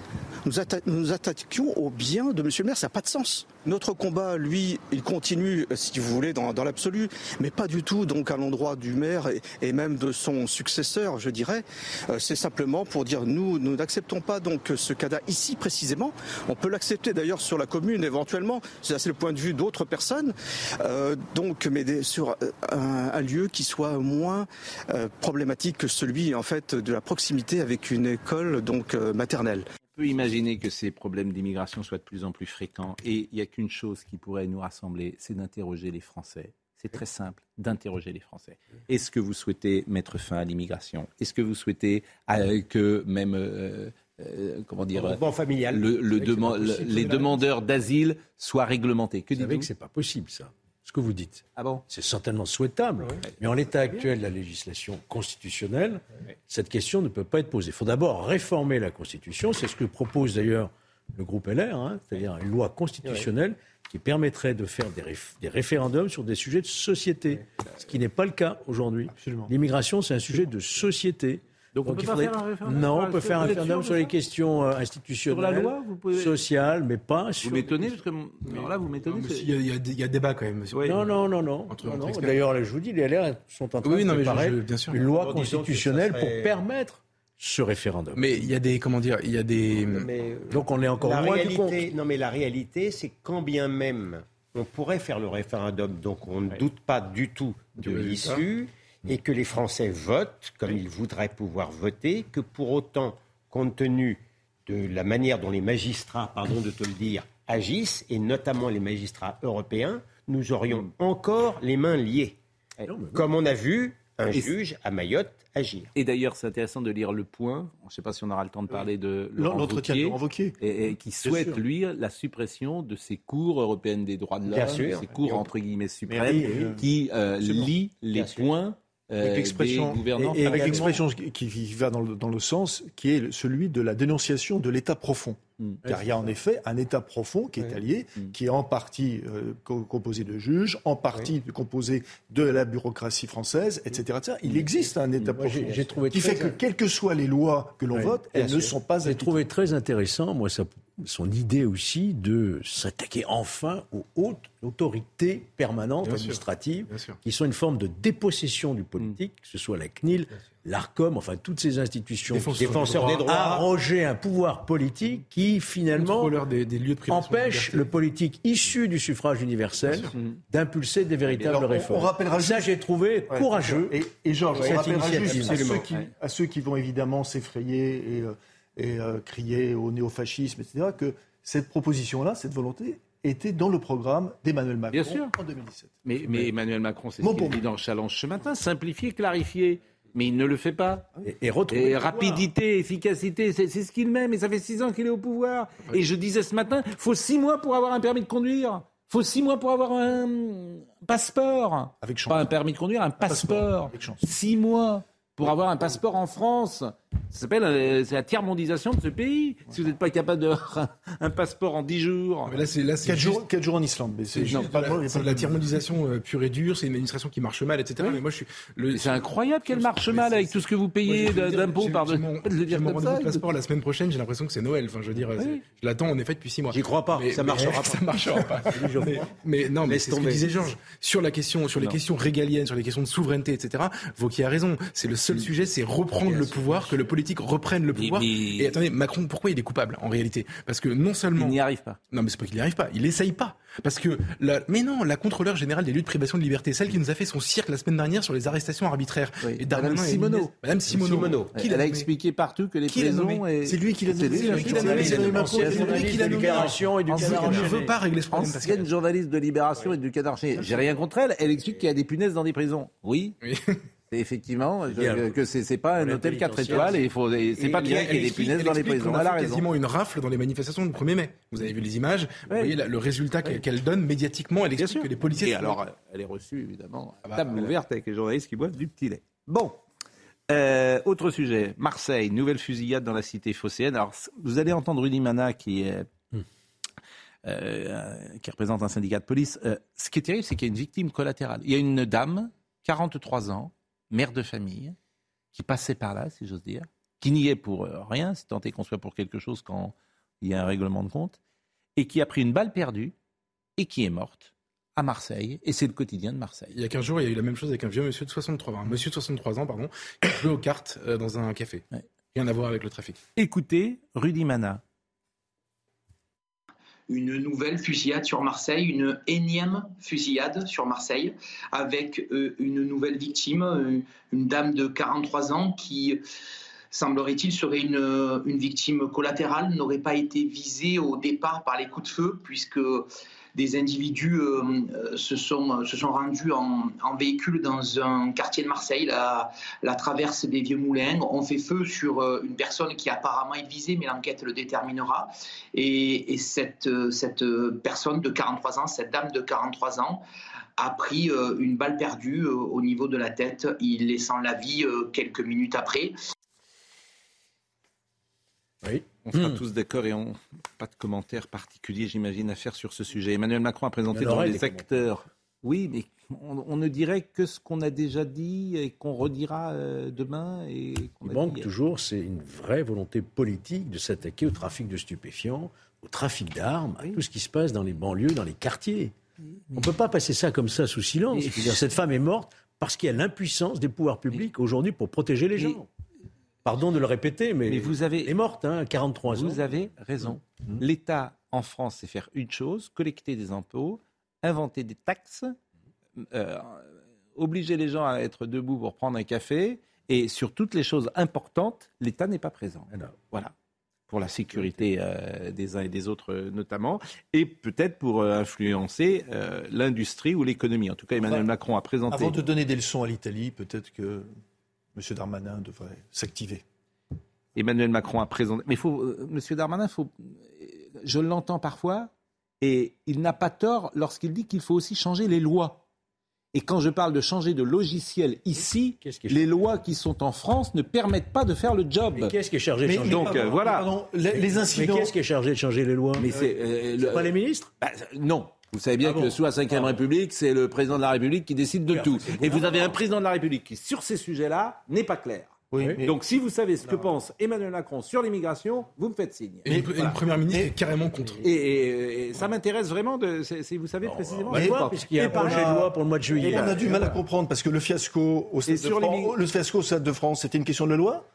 nous, atta- nous attaquions au bien de Monsieur le maire Ça n'a pas de sens. Notre combat, lui, il continue, euh, si vous voulez, dans, l'absolu, mais pas du tout donc à l'endroit du maire et, même de son successeur, je dirais. Euh, C'est simplement pour dire nous, nous n'acceptons pas donc ce cas ici précisément. On peut l'accepter d'ailleurs sur la commune éventuellement. C'est le point de vue d'autres personnes. Euh, donc, mais sur euh, un, un lieu qui soit moins euh, problématique que celui en fait de la proximité avec une école donc euh, maternelle. On peut imaginer que ces problèmes d'immigration soient de plus en plus fréquents et il n'y a qu'une chose qui pourrait nous rassembler, c'est d'interroger les Français. C'est très simple d'interroger les Français. Est-ce que vous souhaitez mettre fin à l'immigration? Est-ce que vous souhaitez euh, que même, euh, euh, comment dire, familial. le- deman- possible, les demandeurs d'asile soient réglementés Que Vous savez que c'est pas possible, ça. Ce que vous dites. Ah bon? C'est certainement souhaitable. Mais en l'état actuel de la législation constitutionnelle, cette question ne peut pas être posée. Il faut d'abord réformer la Constitution. C'est ce que propose d'ailleurs le groupe LR, hein, c'est-à-dire une loi constitutionnelle qui permettrait de faire des, réf- des référendums sur des sujets de société, ce qui n'est pas le cas aujourd'hui. L'immigration, c'est un sujet de société. Donc on peut il pas faire un référendum Non, sur- on peut faire un référendum sur les questions euh, institutionnelles, Sur la loi, vous pouvez- sociales, mais pas sur... Vous m'étonnez parce que alors là vous m'étonnez. Il y, a des- il y a débat quand même. Non, non, non, non. Non, entre non. experts. D'ailleurs, je vous dis, les LR sont en train Oui, de non, mais je- préparer je- bien sûr. une loi constitutionnelle serait- pour permettre ce référendum. Mais il y a des, comment dire, il y a des. Mais, Donc on est encore la loin du compte. réalité, non mais la réalité, c'est quand bien même on pourrait faire le référendum, donc on ne doute pas du tout de l'issue, et que les Français votent comme ils voudraient pouvoir voter, que pour autant, compte tenu de la manière dont les magistrats, pardon de te le dire, agissent, et notamment les magistrats européens, nous aurions encore les mains liées. Comme on a vu un juge à Mayotte agir. Et d'ailleurs, c'est intéressant de lire Le Point. Je ne sais pas si on aura le temps de parler de L'entretien de Laurent. Et, et qui souhaite, lui, la suppression de ces cours européennes des droits de l'homme, ces cours entre guillemets suprêmes, oui. qui euh, lient les points euh, Avec l'expression avec qui, qui va dans le, dans le sens qui est celui de la dénonciation de l'État profond. Mm. Car il y a en effet un État profond qui est allié, qui est en partie euh, co- composé de juges, en partie composé de la bureaucratie française, etc. etc. Il existe un État profond trouvé qui très- fait que quelles que soient les lois que l'on Oui, vote, elles ne sont pas J'ai trouvé très intéressant, moi, son idée aussi de s'attaquer enfin aux hautes autorités permanentes Bien administratives, Bien qui sont une forme de dépossession du politique, que ce soit la CNIL, l'ARCOM, enfin toutes ces institutions Défenseurs des droits. arroger un pouvoir politique qui finalement Contrôleur des, des lieux de privation de empêche le politique issu du suffrage universel d'impulser des véritables Alors, on- réformes. on rappellera Ça, j'ai trouvé Ouais, courageux. Et, et Georges, on cette rappellera juste initiative. à ceux, qui, à ceux qui vont évidemment s'effrayer et, euh, et, euh, crier au néofascisme, etc., que cette proposition-là, cette volonté, était dans le programme d'Emmanuel Macron Bien sûr. en 2017. Mais, mais Emmanuel Macron, c'est ce qu'il dit dans Challenge ce matin, simplifier, clarifier. Mais il ne le fait pas. Et, et rapidité, efficacité, c'est ce qu'il met, mais ça fait six ans qu'il est au pouvoir. Et je disais ce matin, faut six mois pour avoir un permis de conduire. faut six mois pour avoir un passeport. Avec chance. Pas un permis de conduire, un passeport. Avec chance. Six mois pour avoir un passeport en France. Ça s'appelle euh, c'est la tiers-mondisation de ce pays. Si vous n'êtes pas capable d'avoir un, un passeport en 10 jours. Mais là, c'est là, c'est 4 juste- jours, quatre jours en Islande. Mais c'est juste pas de le- la, le- de tiers-mondisation euh, pure et dure, c'est une administration qui marche mal, etc. Mais moi, je suis. le- C'est incroyable qu'elle marche mal avec tout ce que vous payez je d'impôts j'ai- par j'ai mon- de le rendez-vous de passeport la semaine prochaine, j'ai l'impression que c'est Noël. Enfin, je veux dire, c'est- je l'attends en effet depuis six mois. J'y crois pas, Mais- ça marchera pas. Ça marchera pas. mais, mais non, mais c'est ce que disait Georges. Sur la question, sur les questions régaliennes, sur les questions de souveraineté, etc. Vauquier a raison. C'est le seul sujet, c'est reprendre le pouvoir, que le politique reprenne le pouvoir. mais- Et attendez, Macron, pourquoi il est coupable en réalité? Parce que non seulement Il n'y arrive pas. non, mais c'est pas qu'il n'y arrive pas. Il essaye pas. Parce que, la... mais non, la contrôleur générale des lieux de privation de liberté, celle qui nous a fait son cirque la semaine dernière sur les arrestations arbitraires. Oui. Et Madame Simoneau. Madame Simoneau. Simoneau. Qui l'a Elle a expliqué partout que les Qui l'a prisons. nommé et- C'est lui qui l'a C'est nommé. lui, C'est lui qui l'a nommé. on ne veut pas régler ce problème. Ancienne journaliste de Libération et du Canard. J'ai rien contre elle. Elle explique qu'il y a des punaises dans des prisons. Oui. Effectivement je- que, c'est pas un hôtel 4 pénitentiaire, étoiles et il faut c'est pas bien qu'il y ait des punaises elle dans les prisons. qu'on a Elle a fait raison. quasiment une rafle dans les manifestations du 1er mai. Vous avez vu les images. Vous voyez le résultat qu'elle qu'elle donne médiatiquement. Elle explique que les policiers. Et sont- alors, elle est reçue évidemment à Ah bah, table ouverte avec les journalistes qui boivent du petit lait. Bon. Euh, autre sujet, Marseille, nouvelle fusillade dans la cité phocéenne. Alors, vous allez entendre Rudy Mana qui est euh, qui représente un syndicat de police. Euh, ce qui est terrible, c'est qu'il y a une victime collatérale. Il y a une dame, 43 ans, mère de famille, qui passait par là, si j'ose dire, qui n'y est pour euh, rien, si tant est qu'on soit pour quelque chose quand il y a un règlement de compte, et qui a pris une balle perdue et qui est morte à Marseille. Et c'est le quotidien de Marseille. Il y a 15 jours, il y a eu la même chose avec un vieux monsieur de 63 ans, un monsieur de 63 ans, pardon, qui jouait aux cartes euh, dans un café. Ouais. Rien à voir avec le trafic. Écoutez Rudy Mana. Une nouvelle fusillade sur Marseille, une énième fusillade sur Marseille, avec euh, une nouvelle victime, euh, une dame de 43 ans qui, semblerait-il, serait euh, une victime collatérale, n'aurait pas été visée au départ par les coups de feu, puisque des individus euh, euh, se, sont, se sont rendus en, véhicule dans un quartier de Marseille, la, la traverse des Vieux Moulins, ont fait feu sur euh, une personne qui apparemment est visée, mais l'enquête le déterminera. Et, et cette, euh, cette personne de 43 ans, cette dame de 43 ans, a pris euh, une balle perdue euh, au niveau de la tête, il laissant la vie euh, quelques minutes après. Oui. On sera Hmm. tous d'accord et on pas de commentaires particuliers, j'imagine, à faire sur ce sujet. Emmanuel Macron a présenté aurait les des acteurs. Oui, mais on, on ne dirait que ce qu'on a déjà dit et qu'on redira euh, demain. Et qu'on Il a manque dit- toujours, c'est une vraie volonté politique de s'attaquer au trafic de stupéfiants, au trafic d'armes, à tout ce qui se passe dans les banlieues, dans les quartiers. On ne peut pas passer ça comme ça sous silence. Mais- Je veux dire, cette femme est morte parce qu'il y a l'impuissance des pouvoirs publics aujourd'hui pour protéger les gens. Pardon de le répéter, mais, Mais vous avez- elle est morte, hein, 43 ans. Vous avez raison. Mmh. L'État en France sait faire une chose collecter des impôts, inventer des taxes, euh, obliger les gens à être debout pour prendre un café. Et sur toutes les choses importantes, l'État n'est pas présent. Voilà. Pour la sécurité euh, des uns et des autres euh, notamment, et peut-être pour euh, influencer l'industrie ou l'économie. En tout cas, Emmanuel Enfin, Macron a présenté. Avant de donner des leçons à l'Italie, peut-être que M. Darmanin devrait s'activer. Emmanuel Macron a présenté. Mais faut, euh, Monsieur Darmanin, faut, je l'entends parfois, et il n'a pas tort lorsqu'il dit qu'il faut aussi changer les lois. Et quand je parle de changer de logiciel ici, les lois qui sont en France ne permettent pas de faire le job. Mais qu'est-ce qui est chargé de Mais- changer Donc pardon, euh, voilà. pardon, les- les Mais incidents. qu'est-ce qui est chargé de changer les lois? Mais c'est euh, le- pas les ministres? Bah, non. Vous savez bien Ah bon que sous la Ve République, c'est le président de la République qui décide de tout. Et vous avez un président de la République qui, sur ces sujets-là, n'est pas clair. Oui, mais- Donc si vous savez ce que pense Emmanuel Macron sur l'immigration, vous me faites signe. Et, une- et une première ministre est carrément contre. Et, et- et ça m'intéresse vraiment de, c'est- vous savez précisément. je pense. puisqu'il y a un projet de loi pour le mois de juillet. Et on a du mal à comprendre parce que le fiasco au Stade, de, France, mig- le fiasco au Stade de France, c'était une question de loi.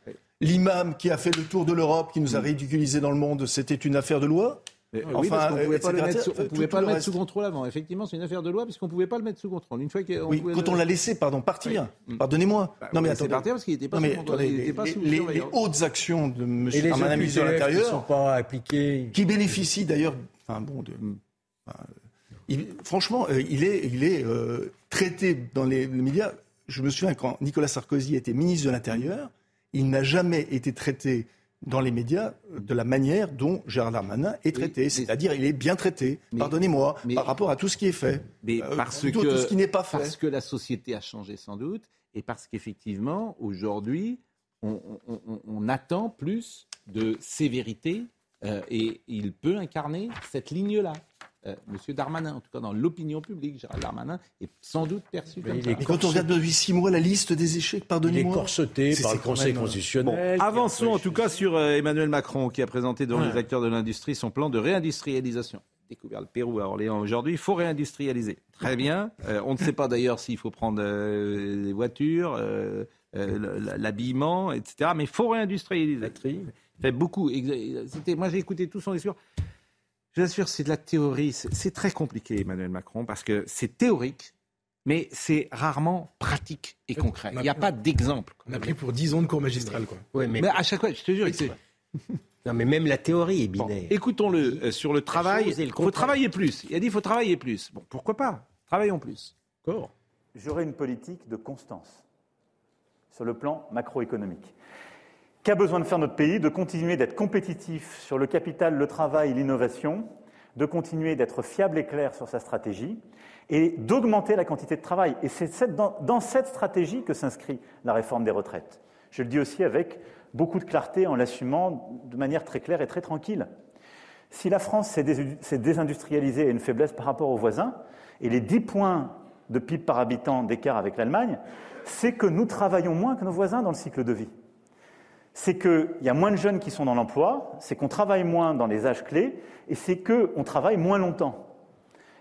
L'imam qui a fait le tour de l'Europe, qui nous a ridiculisé dans le monde, c'était une affaire de loi. Mais- Enfin, oui, parce qu'on euh, pouvait pas le mettre, sous, on tout- pouvait tout pas le le mettre reste. sous contrôle avant. Effectivement, c'est une affaire de loi puisqu'on pouvait pas le mettre sous contrôle. Une fois qu'on Oui, pouvait quand le- on l'a laissé, pardon, partir. Mm. Pardonnez-moi. Bah, non mais attendez. partir parce qu'il était pas Non, mais sous contrôle, attendez, il était les, pas sous les- les hautes actions de M. Et ministre de OQTF qui ne l'Intérieur, sont pas appliqués. qui bénéficie d'ailleurs, enfin bon, de, enfin, il- franchement, euh, il est, il est euh, traité dans les, les médias. Je me souviens quand Nicolas Sarkozy était ministre de l'Intérieur, il n'a jamais été traité dans les médias de la manière dont Gérard Darmanin est traité, c'est-à-dire il est bien traité. Pardonnez-moi, par rapport à tout ce qui est fait, Mais Euh, parce que tout ce qui n'est pas fait. parce que la société a changé sans doute et parce qu'effectivement aujourd'hui on, on- on- on attend plus de sévérité euh, et il peut incarner cette ligne-là. Euh, Monsieur Darmanin, en tout cas dans l'opinion publique, Gérald Darmanin est sans doute perçu comme ça. Et quand on regarde depuis six mois la liste des échecs, pardonnez-moi. Il est corseté C'est- par le Conseil même- constitutionnel. qui Avançons en tout cas sur euh, Emmanuel Macron qui a présenté devant Ouais. les acteurs de l'industrie son plan de réindustrialisation. Découvert le Pérou à Orléans aujourd'hui, il faut réindustrialiser. Très bien. Euh, on ne sait pas d'ailleurs s'il faut prendre euh, les voitures, euh, euh, l'habillement, etc. Mais il faut réindustrialiser. Il fait beaucoup. Moi j'ai écouté tout son discours. Je vous assure, c'est de la théorie. C'est très compliqué, Emmanuel Macron, parce que c'est théorique, mais c'est rarement pratique et concret. Il n'y a pas d'exemple. On a pris pour 10 ans de cours magistral, quoi. Ouais, mais, Mais à chaque fois, je te jure, c'est- non, mais même la théorie est binaire. Écoutons-le euh, sur le travail. Il faut travailler plus. Il a dit il faut travailler plus. Bon, pourquoi pas? Travaillons plus. D'accord. J'aurai une politique de constance sur le plan macroéconomique. Qu'a besoin de faire notre pays De continuer d'être compétitif sur le capital, le travail, l'innovation, de continuer d'être fiable et clair sur sa stratégie et d'augmenter la quantité de travail? Et c'est dans, cette stratégie que s'inscrit la réforme des retraites. Je le dis aussi avec beaucoup de clarté en l'assumant de manière très claire et très tranquille. Si la France s'est dés- s'est désindustrialisée et une faiblesse par rapport aux voisins, et les 10 points de PIB par habitant d'écart avec l'Allemagne, c'est que nous travaillons moins que nos voisins dans le cycle de vie. C'est qu'il y a moins de jeunes qui sont dans l'emploi, c'est qu'on travaille moins dans les âges clés, et c'est qu'on travaille moins longtemps.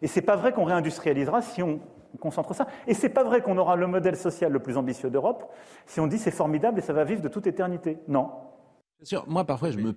Et c'est pas vrai qu'on réindustrialisera si on concentre ça. Et c'est pas vrai qu'on aura le modèle social le plus ambitieux d'Europe si on dit c'est formidable et ça va vivre de toute éternité. Non. Sûr, moi parfois je me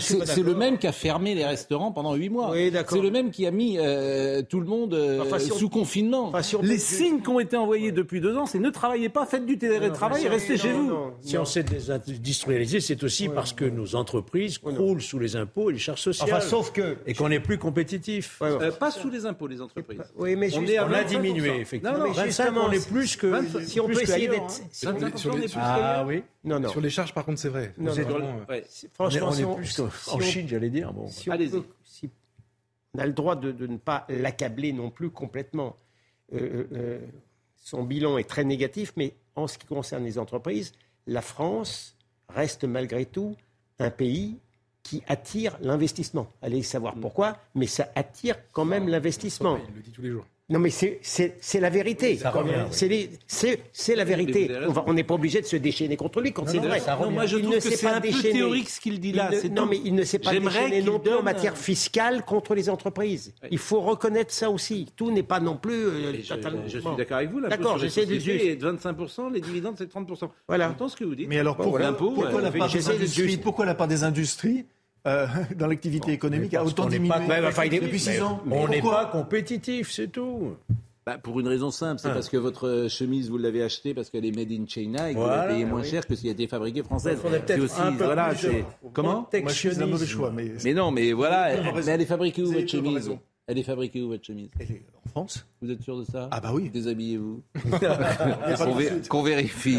suis c'est le même qui a fermé les restaurants pendant huit mois. Oui. C'est le même qui a mis euh, tout le monde euh, Enfin, si on- sous confinement. Enfin, si on les peut- signes qui ont été envoyés depuis deux ans, c'est ne travaillez pas, faites du télétravail et restez chez vous. Si on s'est désindustrialisé, c'est aussi parce que nos entreprises croulent sous les impôts et les charges sociales. Enfin, sauf que- Et qu'on est plus compétitif. Euh, pas sous les impôts, les entreprises. Oui, mais on juste- est à On a 25%. diminué, effectivement. Non, non, mais 25, justement, on est si- plus que. 25, Si on plus peut essayer d'être. si- 25% sur les- des plus Ah oui. Non, non. Sur les charges, par contre, c'est vrai. Euh, Ouais. Franchement, on si est, on- plus si on- Chine, j'allais dire. Bon. si on, Allez-y. peut- si on a le droit de, de ne pas l'accabler non plus complètement. Euh, euh, son bilan est très négatif, mais en ce qui concerne les entreprises, la France reste malgré tout un pays qui attire l'investissement. Allez savoir pourquoi, mais ça attire quand même l'investissement. il le dit tous les jours. Non, mais c'est- la vérité. Ça revient, oui. C'est les- c'est- c'est la vérité. On n'est pas obligé de se déchaîner contre lui quand c'est vrai. ça revient. Non, moi je Il trouve ne que s'est c'est pas un peu théorique ce qu'il dit là. Il ne- c'est non, mais il ne s'est pas déchaîné non plus en matière fiscale contre les entreprises. Il faut reconnaître ça aussi. Tout n'est pas non plus euh, je, totalement. je suis d'accord avec vous. D'accord, j'essaie de sociétés juste. est de 25%, les dividendes c'est 30%. Voilà. J'entends ce que vous dites. Mais alors pourquoi, l'impôt, pourquoi euh, la part des industries, euh, dans l'activité économique a autant diminué depuis mais- six ans On n'est pas compétitif, c'est tout. Bah, pour une raison simple, c'est Ah. parce que votre euh, chemise, vous l'avez achetée parce qu'elle est made in China et que vous Voilà, la payez moins oui. cher que si elle était fabriquée française. C'est peut-être aussi, un peu voilà, plus c'est... de Comment Moi, je suis un mauvais choix, mais Mais non, mais voilà, Vous raison. elle est fabriquée où Vous votre chemise raison. Elle est fabriquée où votre chemise? Elle est en France Vous êtes sûr de ça? Ah bah oui. Déshabillez-vous. qu'on, de vé- suite. qu'on vérifie.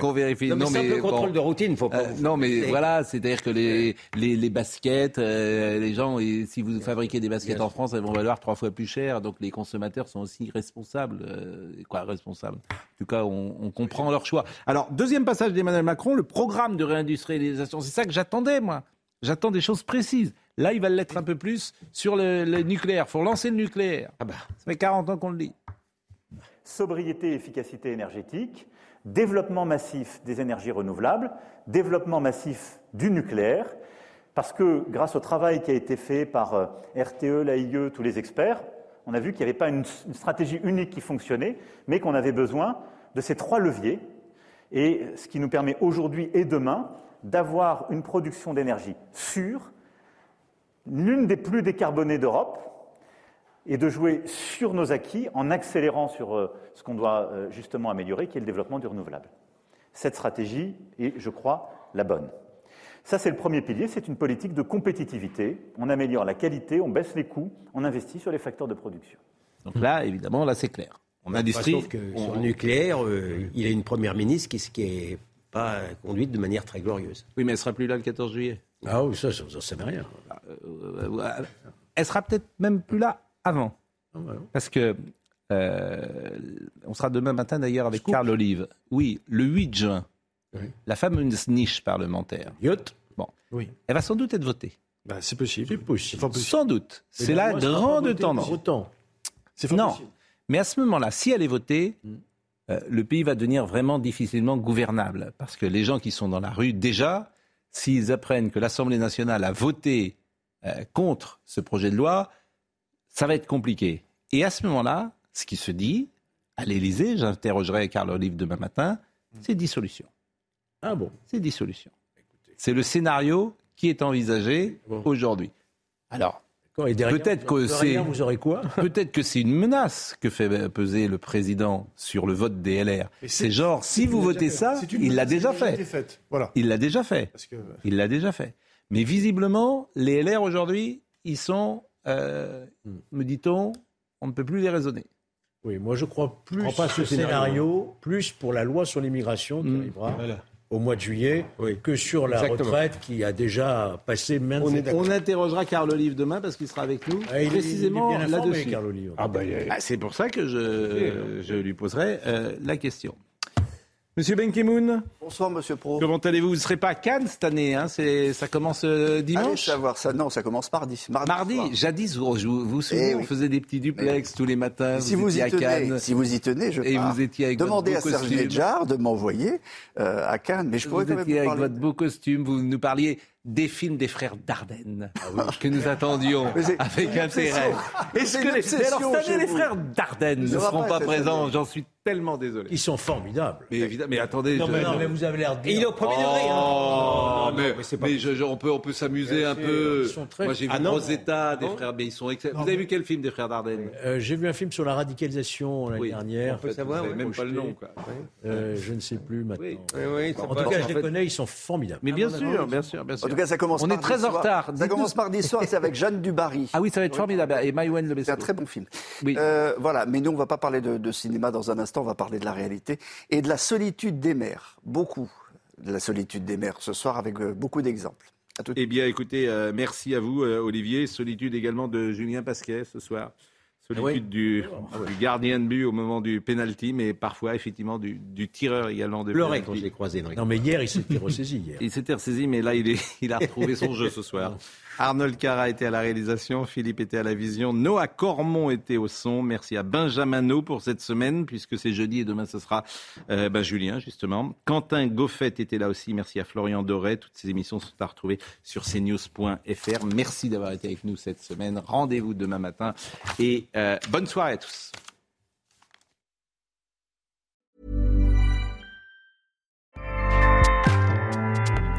Qu'on vérifie. Non, mais simple bon. contrôle de routine, faut pas. Euh, non, mais Et- voilà, c'est-à-dire que les, les, les baskets, euh, les gens, et si vous fabriquez des baskets en France, elles vont valoir trois fois plus cher. Donc les consommateurs sont aussi responsables. euh, quoi, responsables En tout cas, on, on comprend leur choix. Alors, deuxième passage d'Emmanuel Macron, le programme de réindustrialisation. C'est ça que j'attendais, moi. J'attends des choses précises. Là, il va l'être un peu plus sur le, le nucléaire. Il faut lancer le nucléaire. Ah bah. Ça fait 40 ans qu'on le dit. sobriété et efficacité énergétique, développement massif des énergies renouvelables, développement massif du nucléaire, parce que grâce au travail qui a été fait par euh, RTE, l'AIE, tous les experts, on a vu qu'il n'y avait pas une, une stratégie unique qui fonctionnait, mais qu'on avait besoin de ces trois leviers, et ce qui nous permet aujourd'hui et demain d'avoir une production d'énergie sûre, l'une des plus décarbonées d'Europe, et de jouer sur nos acquis en accélérant sur euh, ce qu'on doit euh, justement améliorer, qui est le développement du renouvelable. Cette stratégie est, je crois, la bonne. Ça, c'est le premier pilier, c'est une politique de compétitivité. On améliore la qualité, on baisse les coûts, on investit sur les facteurs de production. Donc là, évidemment, là, c'est clair. En industrie, Sauf que on- sur le nucléaire, euh, il a une première ministre qui, qui est pas conduite de manière très glorieuse. Oui, mais elle sera plus là le 14 juillet. Ah oui, ça, ça, ça savait rien. Euh, euh, elle sera peut-être même plus là avant. Ah. Parce que euh, on sera demain matin d'ailleurs avec Carl Olive. Oui, le 8 juin. la fameuse niche parlementaire, bon, Oui. elle va sans doute être votée. Bah, c'est possible. C'est possible. Sans doute. C'est la grande tendance. C'est Non. possible. Mais à ce moment-là, si elle est votée, Mm. euh, le pays va devenir vraiment difficilement gouvernable. Parce que les gens qui sont dans la rue, déjà, s'ils apprennent que l'Assemblée nationale a voté euh, contre ce projet de loi, ça va être compliqué. Et à ce moment-là, ce qui se dit, à l'Élysée, j'interrogerai Carl Olive demain matin, c'est dissolution. Ah bon? C'est dissolution. C'est le scénario qui est envisagé aujourd'hui. Alors, peut-être que derrière, c'est vous aurez quoi peut-être que c'est une menace que fait peser le président sur le vote des LR. C'est genre si vous votez ça, il l'a déjà fait. Voilà. Il l'a déjà fait. Il l'a déjà fait. Mais visiblement, les LR aujourd'hui, ils sont, euh, me dit-on, on ne peut plus les raisonner. Oui, moi je crois plus crois pas à ce scénario. scénario, plus pour la loi sur l'immigration qui Mm. arrivera au mois de juillet, que sur la Exactement. retraite qui a déjà passé maintes On, interrogera Carl Olive demain parce qu'il sera avec nous Ah, il est- précisément là-dessus. Carl Olive. Ah bah, il- ah, c'est pour ça que je, je lui poserai euh, la question. Monsieur Benkemoun Bonsoir, monsieur Pro. Comment allez-vous Vous ne serez pas à Cannes cette année, hein C'est- ça commence euh, Allez dimanche savoir ça. Non, ça commence mardi. Mardi. Jadis, vous vous, vous souvenez, Eh on oui. faisait des petits duplex tous les matins. si vous y à tenez, Cannes. si vous y tenez, je Et pars. vous étiez avec Demandez à votre beau Serge costume. Nedjar de m'envoyer euh, à Cannes, mais je pourrais vous quand étiez avec parler. votre beau costume, vous nous parliez des films des frères Dardenne que nous attendions avec intérêt. Est-ce que les, alors cette année, frères Dardenne ne seront pas présents. J'en suis tellement désolé. Ils sont formidables. Mais évidemment, mais attendez. Non, je- mais, non, mais vous avez l'air de il est au premier degré. hein. Oh, mais, mais c'est pas mais je- je- on peut, on peut s'amuser un peu. ils sont très- Moi, j'ai vu Ah. Rosetta, des Non. frères, mais ils sont excellents. Vous avez vu quel film des frères Dardenne? Euh, J'ai vu un film sur la radicalisation l'année Oui. dernière. On peut savoir, Vous ouais. avez même pas le nom, quoi. Euh, je ne sais plus maintenant. Oui. Oui, oui, En tout cas, je les connais, ils sont formidables. Mais bien Ah, sûr, bien sûr, bien sûr. En tout cas, ça commence. On est mardi très en soir. retard. Ça commence mardi soir. C'est avec Jeanne Dubarry. Ah oui, ça va être formidable. Et Maïwen Le C'est un très bon film. Oui. Euh, voilà, mais nous, on va pas parler de cinéma dans un instant, on va parler de la réalité et de la solitude des mères. Beaucoup de la solitude des mères ce soir avec euh, beaucoup d'exemples. À tout de Eh bien, écoutez, euh, merci à vous, euh, Olivier. Solitude également de Julien Pasquet ce soir. Solitude du, du gardien de but au moment du penalty, mais parfois, effectivement, du, du tireur également de pleurais penalty. quand je l'ai croisé. dans les- Non, mais hier, il s'était ressaisi. Hier. Il s'était ressaisi, mais là, il, est, il a retrouvé son jeu ce soir. Arnold Cara était à la réalisation, Philippe était à la vision, Noah Cormon était au son. Merci à Benjamin No pour cette semaine, puisque c'est jeudi et demain ce sera euh, ben, Julien, justement. Quentin Goffet était là aussi. Merci à Florian Doré. Toutes ces émissions sont à retrouver sur cnews.fr. Merci d'avoir été avec nous cette semaine. Rendez-vous demain matin et euh, bonne soirée à tous.